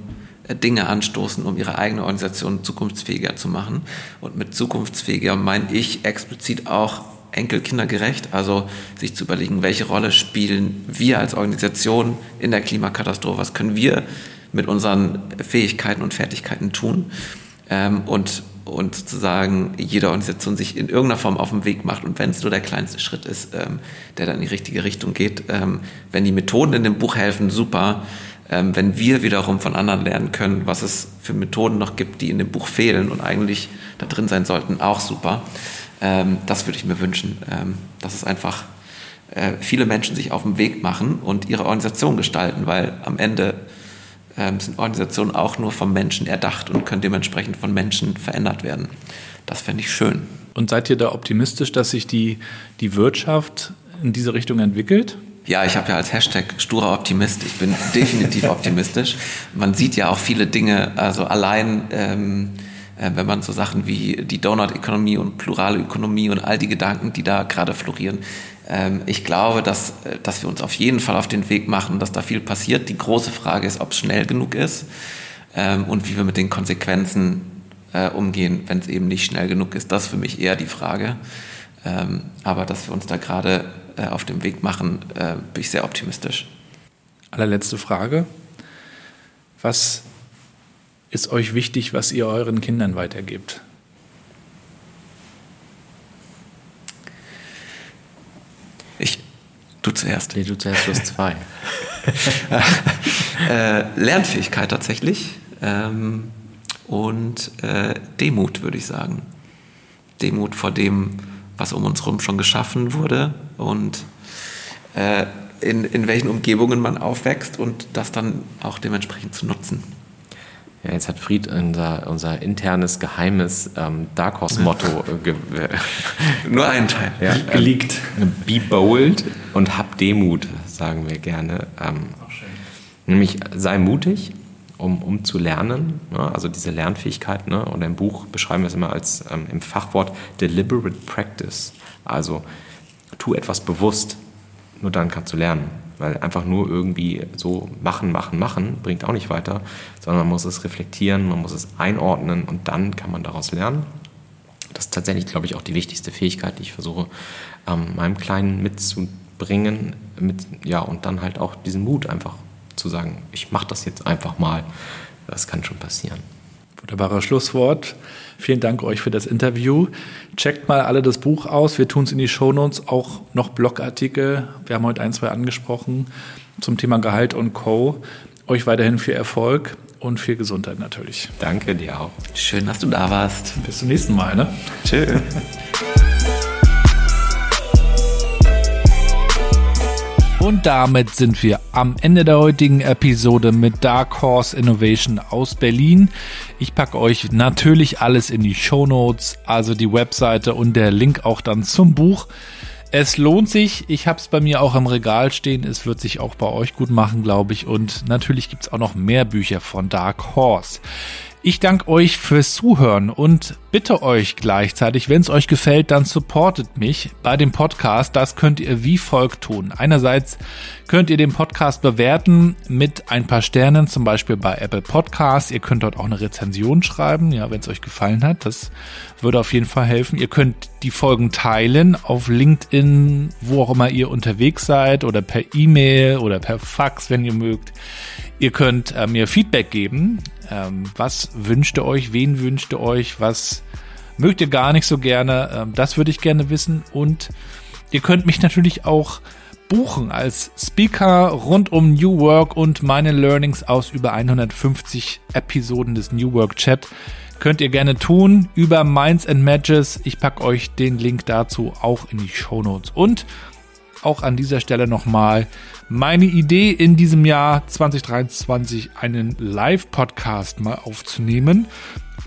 äh, Dinge anstoßen, um ihre eigene Organisation zukunftsfähiger zu machen. Und mit zukunftsfähiger meine ich explizit auch enkelkindergerecht, also sich zu überlegen, welche Rolle spielen wir als Organisation in der Klimakatastrophe, was können wir mit unseren Fähigkeiten und Fertigkeiten tun. Ähm, und und sozusagen jede Organisation sich in irgendeiner Form auf den Weg macht und wenn es nur der kleinste Schritt ist, ähm, der dann in die richtige Richtung geht. Ähm, wenn die Methoden in dem Buch helfen, super. Ähm, wenn wir wiederum von anderen lernen können, was es für Methoden noch gibt, die in dem Buch fehlen und eigentlich da drin sein sollten, auch super. Ähm, das würde ich mir wünschen, ähm, dass es einfach äh, viele Menschen sich auf den Weg machen und ihre Organisation gestalten, weil am Ende ähm, sind Organisationen auch nur vom Menschen erdacht und können dementsprechend von Menschen verändert werden. Das fände ich schön. Und seid ihr da optimistisch, dass sich die, die Wirtschaft in diese Richtung entwickelt? Ja, ich habe ja als Hashtag sturer Optimist. Ich bin definitiv optimistisch. Man sieht ja auch viele Dinge, also allein ähm, äh, wenn man so Sachen wie die Donut-Ökonomie und plurale Ökonomie und all die Gedanken, die da gerade florieren, ich glaube, dass, äh, dass wir uns auf jeden Fall auf den Weg machen, dass da viel passiert. Die große Frage ist, ob es schnell genug ist ähm, und wie wir mit den Konsequenzen äh, umgehen, wenn es eben nicht schnell genug ist. Das ist für mich eher die Frage. Ähm, aber dass wir uns da gerade auf dem Weg machen, bin ich sehr optimistisch. Allerletzte Frage. Was ist euch wichtig, was ihr euren Kindern weitergebt? Ich, du zuerst. Nee, du zuerst, du hast zwei. äh, Lernfähigkeit tatsächlich ähm, und äh, Demut, würde ich sagen. Demut vor dem, was um uns herum schon geschaffen wurde und äh, in, in welchen Umgebungen man aufwächst und das dann auch dementsprechend zu nutzen. Ja, jetzt hat Fried unser, unser internes, geheimes ähm, Dark Horse-Motto äh, Nur ein Teil. Ja, geleakt. Ähm, be bold und hab Demut, sagen wir gerne. Ähm, nämlich sei mutig, um, um zu lernen. Ne? Also diese Lernfähigkeit. Ne? Und im Buch beschreiben wir es immer als ähm, im Fachwort deliberate practice. Also tu etwas bewusst, nur dann kannst du lernen. Weil einfach nur irgendwie so machen, machen, machen bringt auch nicht weiter, sondern man muss es reflektieren, man muss es einordnen und dann kann man daraus lernen. Das ist tatsächlich, glaube ich, auch die wichtigste Fähigkeit, die ich versuche, ähm, meinem Kleinen mitzubringen. Mit, ja, und dann halt auch diesen Mut einfach zu sagen, ich mache das jetzt einfach mal. Das kann schon passieren. Wunderbares Schlusswort. Vielen Dank euch für das Interview. Checkt mal alle das Buch aus. Wir tun es in die Shownotes, auch noch Blogartikel. Wir haben heute ein, zwei angesprochen zum Thema Gehalt und Co. Euch weiterhin viel Erfolg und viel Gesundheit natürlich. Danke dir auch. Schön, dass du da warst. Bis zum nächsten Mal. Ne? Tschö. Und damit sind wir am Ende der heutigen Episode mit Dark Horse Innovation aus Berlin. Ich packe euch natürlich alles in die Show Notes, also die Webseite und der Link auch dann zum Buch. Es lohnt sich. Ich habe es bei mir auch im Regal stehen. Es wird sich auch bei euch gut machen, glaube ich. Und natürlich gibt es auch noch mehr Bücher von Dark Horse. Ich danke euch fürs Zuhören und bitte euch gleichzeitig, wenn es euch gefällt, dann supportet mich bei dem Podcast. Das könnt ihr wie folgt tun. Einerseits könnt ihr den Podcast bewerten mit ein paar Sternen, zum Beispiel bei Apple Podcasts. Ihr könnt dort auch eine Rezension schreiben, ja, wenn es euch gefallen hat. Das würde auf jeden Fall helfen. Ihr könnt die Folgen teilen auf LinkedIn, wo auch immer ihr unterwegs seid oder per E-Mail oder per Fax, wenn ihr mögt. Ihr könnt äh, mir Feedback geben. Ähm, was wünscht ihr euch? Wen wünscht ihr euch? Was mögt ihr gar nicht so gerne? Ähm, das würde ich gerne wissen. Und ihr könnt mich natürlich auch buchen als Speaker rund um New Work und meine Learnings aus über 150 Episoden des New Work Chat. Könnt ihr gerne tun über Minds and Matches. Ich packe euch den Link dazu auch in die Show Notes. Und auch an dieser Stelle nochmal meine Idee in diesem Jahr 2023 einen Live-Podcast mal aufzunehmen.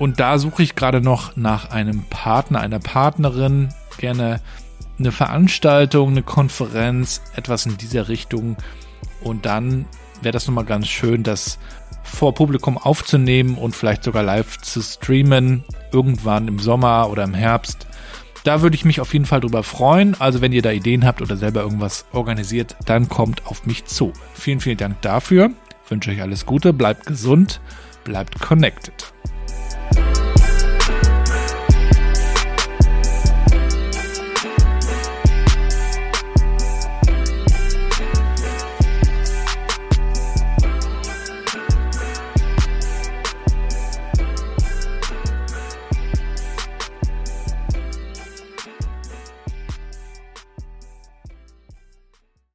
Und da suche ich gerade noch nach einem Partner, einer Partnerin, gerne eine Veranstaltung, eine Konferenz, etwas in dieser Richtung. Und dann wäre das nochmal ganz schön, das vor Publikum aufzunehmen und vielleicht sogar live zu streamen, irgendwann im Sommer oder im Herbst. Da würde ich mich auf jeden Fall drüber freuen. Also wenn ihr da Ideen habt oder selber irgendwas organisiert, dann kommt auf mich zu. Vielen, vielen Dank dafür. Ich wünsche euch alles Gute, bleibt gesund, bleibt connected.